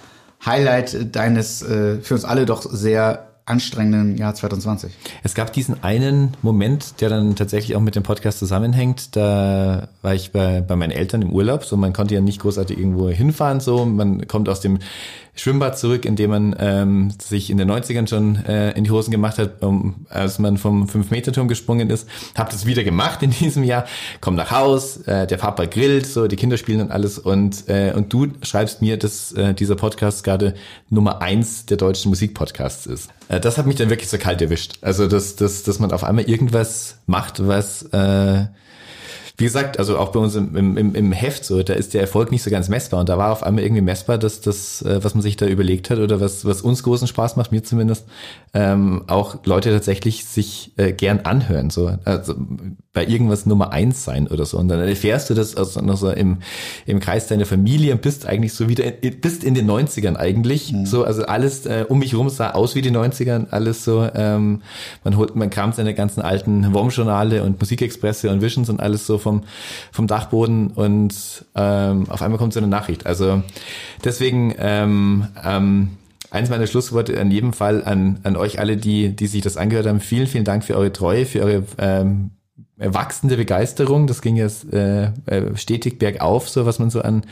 Highlight deines äh, für uns alle doch sehr anstrengenden Jahr 2020? Es gab diesen einen Moment, der dann tatsächlich auch mit dem Podcast zusammenhängt. Da war ich bei, bei meinen Eltern im Urlaub. So, man konnte ja nicht großartig irgendwo hinfahren. So, man kommt aus dem Schwimmbad zurück, in dem man ähm, sich in den 90ern schon äh, in die Hosen gemacht hat, um, als man vom 5-Meter-Turm gesprungen ist. Hab das wieder gemacht in diesem Jahr. Komm nach Haus, äh, der Papa grillt, so die Kinder spielen und alles. Und äh, und du schreibst mir, dass äh, dieser Podcast gerade Nummer eins der deutschen Musikpodcasts ist. Äh, das hat mich dann wirklich so kalt erwischt. Also dass dass dass man auf einmal irgendwas macht, was äh, Wie gesagt, also auch bei uns im, im, im- Heft so, da ist der Erfolg nicht so ganz messbar. Und da war auf einmal irgendwie messbar, dass das, äh, was man sich da überlegt hat oder was, was uns großen Spaß macht, mir zumindest, ähm, auch Leute tatsächlich sich äh, gern anhören, so, also bei irgendwas Nummer eins sein oder so. Und dann erfährst du das also noch so im, im Kreis deiner Familie und bist eigentlich so wieder, in, bist in den 90ern eigentlich, so, also alles äh, um mich rum sah aus wie die 90ern, alles so, ähm, man holt, man kam seine ganzen alten WOM-Journale und Musikexpresse und Visions und alles so vom, vom Dachboden und ähm, auf einmal kommt so eine Nachricht. Also deswegen ähm, ähm, eins meiner Schlussworte an jedem Fall an, an euch alle, die, die sich das angehört haben. Vielen, vielen Dank für eure Treue, für eure ähm, wachsende Begeisterung. Das ging jetzt äh, äh, stetig bergauf, so was man so an,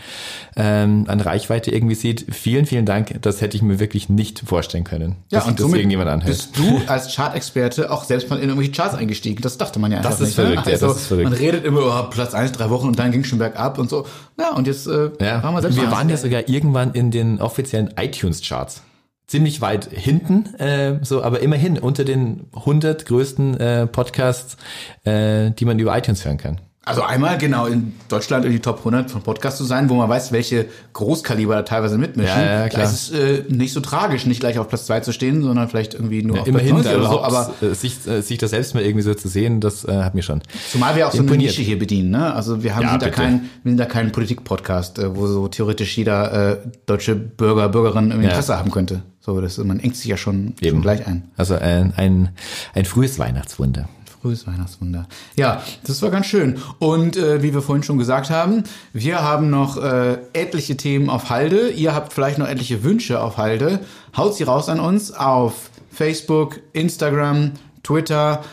ähm, an Reichweite irgendwie sieht. Vielen, vielen Dank. Das hätte ich mir wirklich nicht vorstellen können, Ja, dass und das irgendjemand anhört. bist du als Chartexperte auch selbst mal in irgendwelche Charts eingestiegen. Das dachte man ja einfach Das ist nicht. ne? verrückt, ja, das ist verrückt. Man redet immer, oh, Platz eins, drei Wochen und dann ging schon bergab und so. Ja, und jetzt äh, Ja, waren wir selbst wir waren ja sogar irgendwann in den offiziellen iTunes-Charts. Ziemlich weit hinten, äh, so, aber immerhin unter den 100 größten äh, Podcasts, äh, die man über iTunes hören kann. Also einmal genau in Deutschland in die Top 100 von Podcasts zu sein, wo man weiß, welche Großkaliber da teilweise mitmischen. Ja, ja, klar. Da ist es äh, nicht so tragisch, nicht gleich auf Platz zwei zu stehen, sondern vielleicht irgendwie nur auf immerhin, Platz 90 oder so. aber äh, sich, äh, sich das selbst mal irgendwie so zu sehen, das äh, hat mir schon. zumal wir auch so eine imponiert. Nische hier bedienen. Ne? Also wir haben Ja, sind da bitte. kein, wir sind da kein Politik-Podcast, äh, wo so theoretisch jeder äh, deutsche Bürger, Bürgerin irgendwie Ja. Interesse haben könnte. So, das, man engt sich ja schon, schon Eben. gleich ein. Also ein, ein, ein frühes Weihnachtswunder. Frühes Weihnachtswunder. Ja, das war ganz schön. Und äh, wie wir vorhin schon gesagt haben, wir haben noch äh, etliche Themen auf Halde. Ihr habt vielleicht noch etliche Wünsche auf Halde. Haut sie raus an uns auf Facebook, Instagram, Twitter.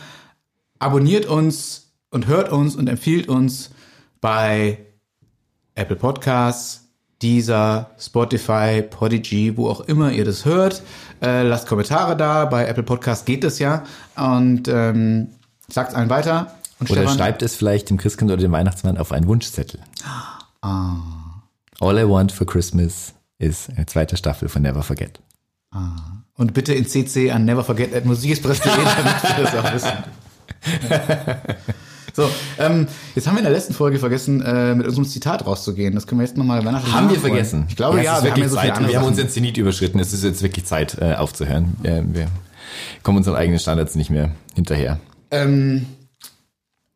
Abonniert uns und hört uns und empfiehlt uns bei Apple Podcasts, Deezer, Spotify, Podigy, wo auch immer ihr das hört. Äh, lasst Kommentare da. Bei Apple Podcasts geht das ja. Und ähm, sagt allen weiter. Und Oder Stefan, schreibt es vielleicht dem Christkind oder dem Weihnachtsmann auf einen Wunschzettel. Ah. All I want for Christmas ist eine zweite Staffel von Never Forget. und bitte in CC an Never Forget at musikexpress.de, damit wir das auch wissen. So, ähm, jetzt haben wir in der letzten Folge vergessen, äh, mit unserem Zitat rauszugehen. Das können wir jetzt nochmal weihnachtlich Haben wir vergessen? Ich glaube, ja, ist wir haben ja so Zeit. Wir haben unseren Zenit überschritten. Es ist jetzt wirklich Zeit, äh, aufzuhören. Äh, wir kommen unseren eigenen Standards nicht mehr hinterher. Ähm,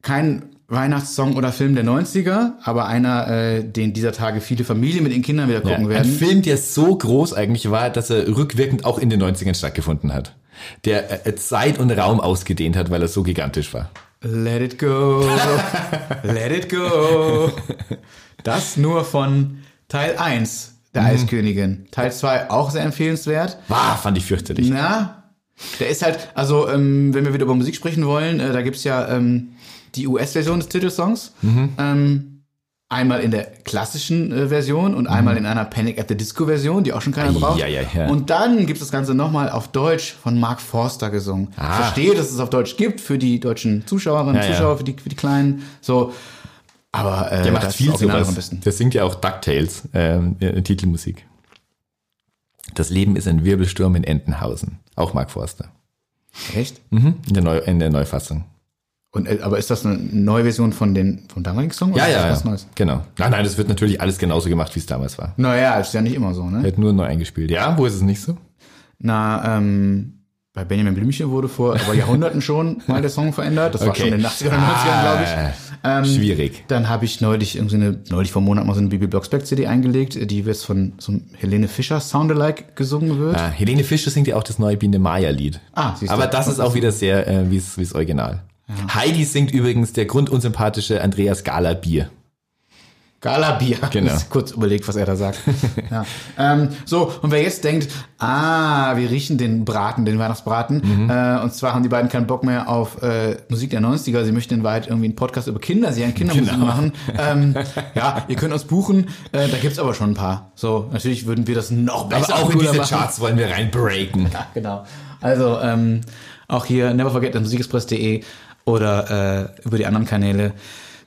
kein Weihnachtssong oder Film der 90er, aber einer, äh, den dieser Tage viele Familien mit ihren Kindern wieder gucken Ein werden. Film, der so groß eigentlich war, dass er rückwirkend auch in den 90ern stattgefunden hat. Der äh, Zeit und Raum ausgedehnt hat, weil er so gigantisch war. Let it go, let it go. Das nur von Teil 1 der Mhm. Eiskönigin. Teil 2 auch sehr empfehlenswert. War, fand ich fürchterlich. Na, der ist halt, also ähm, wenn wir wieder über Musik sprechen wollen, äh, da gibt's ja ähm, die US-Version des Titelsongs. Mhm. Ähm, einmal in der klassischen äh, Version und einmal in einer Panic at the Disco-Version, die auch schon keiner Mhm. Ei, braucht. ja, ja, ja. Und dann gibt es das Ganze nochmal auf Deutsch von Mark Forster gesungen. Ich Ah. verstehe, dass es auf Deutsch gibt für die deutschen Zuschauerinnen und Ja, ja. Zuschauer, Für, die, für die Kleinen. So, aber äh, Der macht das viel sowas. Der singt ja auch DuckTales, ähm, in Titelmusik. Das Leben ist ein Wirbelsturm in Entenhausen. Auch Mark Forster. Echt? Mhm. In, der Neu in der Neufassung. Und, äh, aber ist das eine neue Version von den vom damaligen Song? oder Ja, ist ja, das ja. was Neues? Genau. Nein, nein, das wird natürlich alles genauso gemacht, wie es damals war. Naja, ist ja nicht immer so, ne? Wird nur neu eingespielt. Ja, wo ist es nicht so? Na, ähm, bei Benjamin Blümchen wurde vor aber Jahrhunderten schon mal der Song verändert. Das war Okay. schon in den 80er oder 90ern, glaube ich. Ah, Schwierig. Dann habe ich neulich irgendwie eine, neulich vor einem Monat mal so eine Bibi Blocksberg CD eingelegt, die jetzt von so einem Helene Fischer Soundalike gesungen wird. Ah, Helene Fischer singt ja auch das neue Biene Maya Lied. Ah, siehst du. Aber das ist auch wieder sehr äh, wie es Original. Heidi singt übrigens der grundunsympathische Andreas Gala Bier. Galabier. Genau. Ich kurz überlegt, was er da sagt. ja. ähm, so, und wer jetzt denkt, ah, wir riechen den Braten, den Weihnachtsbraten, Mhm. äh, und zwar haben die beiden keinen Bock mehr auf äh, Musik der 90er, sie möchten in Wahrheit irgendwie einen Podcast über Kinderserien, Kindermusik Genau. machen. Ähm, ja, ihr könnt uns buchen, äh, da gibt's aber schon ein paar. So, natürlich würden wir das noch besser Aber auch in diese machen. Charts wollen wir reinbreaken. Ja, genau. Also, ähm, auch hier never forget at musikexpress.de oder äh, über die anderen Kanäle.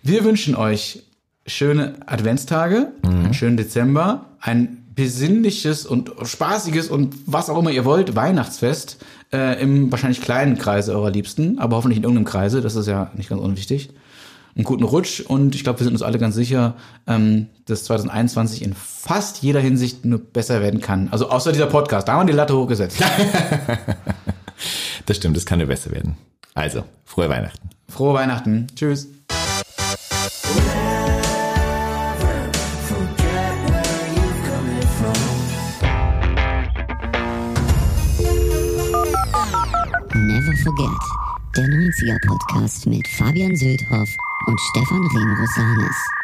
Wir wünschen euch schöne Adventstage, mhm. einen schönen Dezember, ein besinnliches und spaßiges und was auch immer ihr wollt, Weihnachtsfest äh, im wahrscheinlich kleinen Kreise eurer Liebsten, aber hoffentlich in irgendeinem Kreise, das ist ja nicht ganz unwichtig. Einen guten Rutsch und ich glaube, wir sind uns alle ganz sicher, ähm, dass 2021 in fast jeder Hinsicht nur besser werden kann. Also außer dieser Podcast, da haben wir die Latte hochgesetzt. das stimmt, es kann nur besser werden. Also, frohe Weihnachten. Frohe Weihnachten. Tschüss. Never Forget, der 90er-Podcast mit Fabian Südhoff und Stefan Rehn-Rosanes.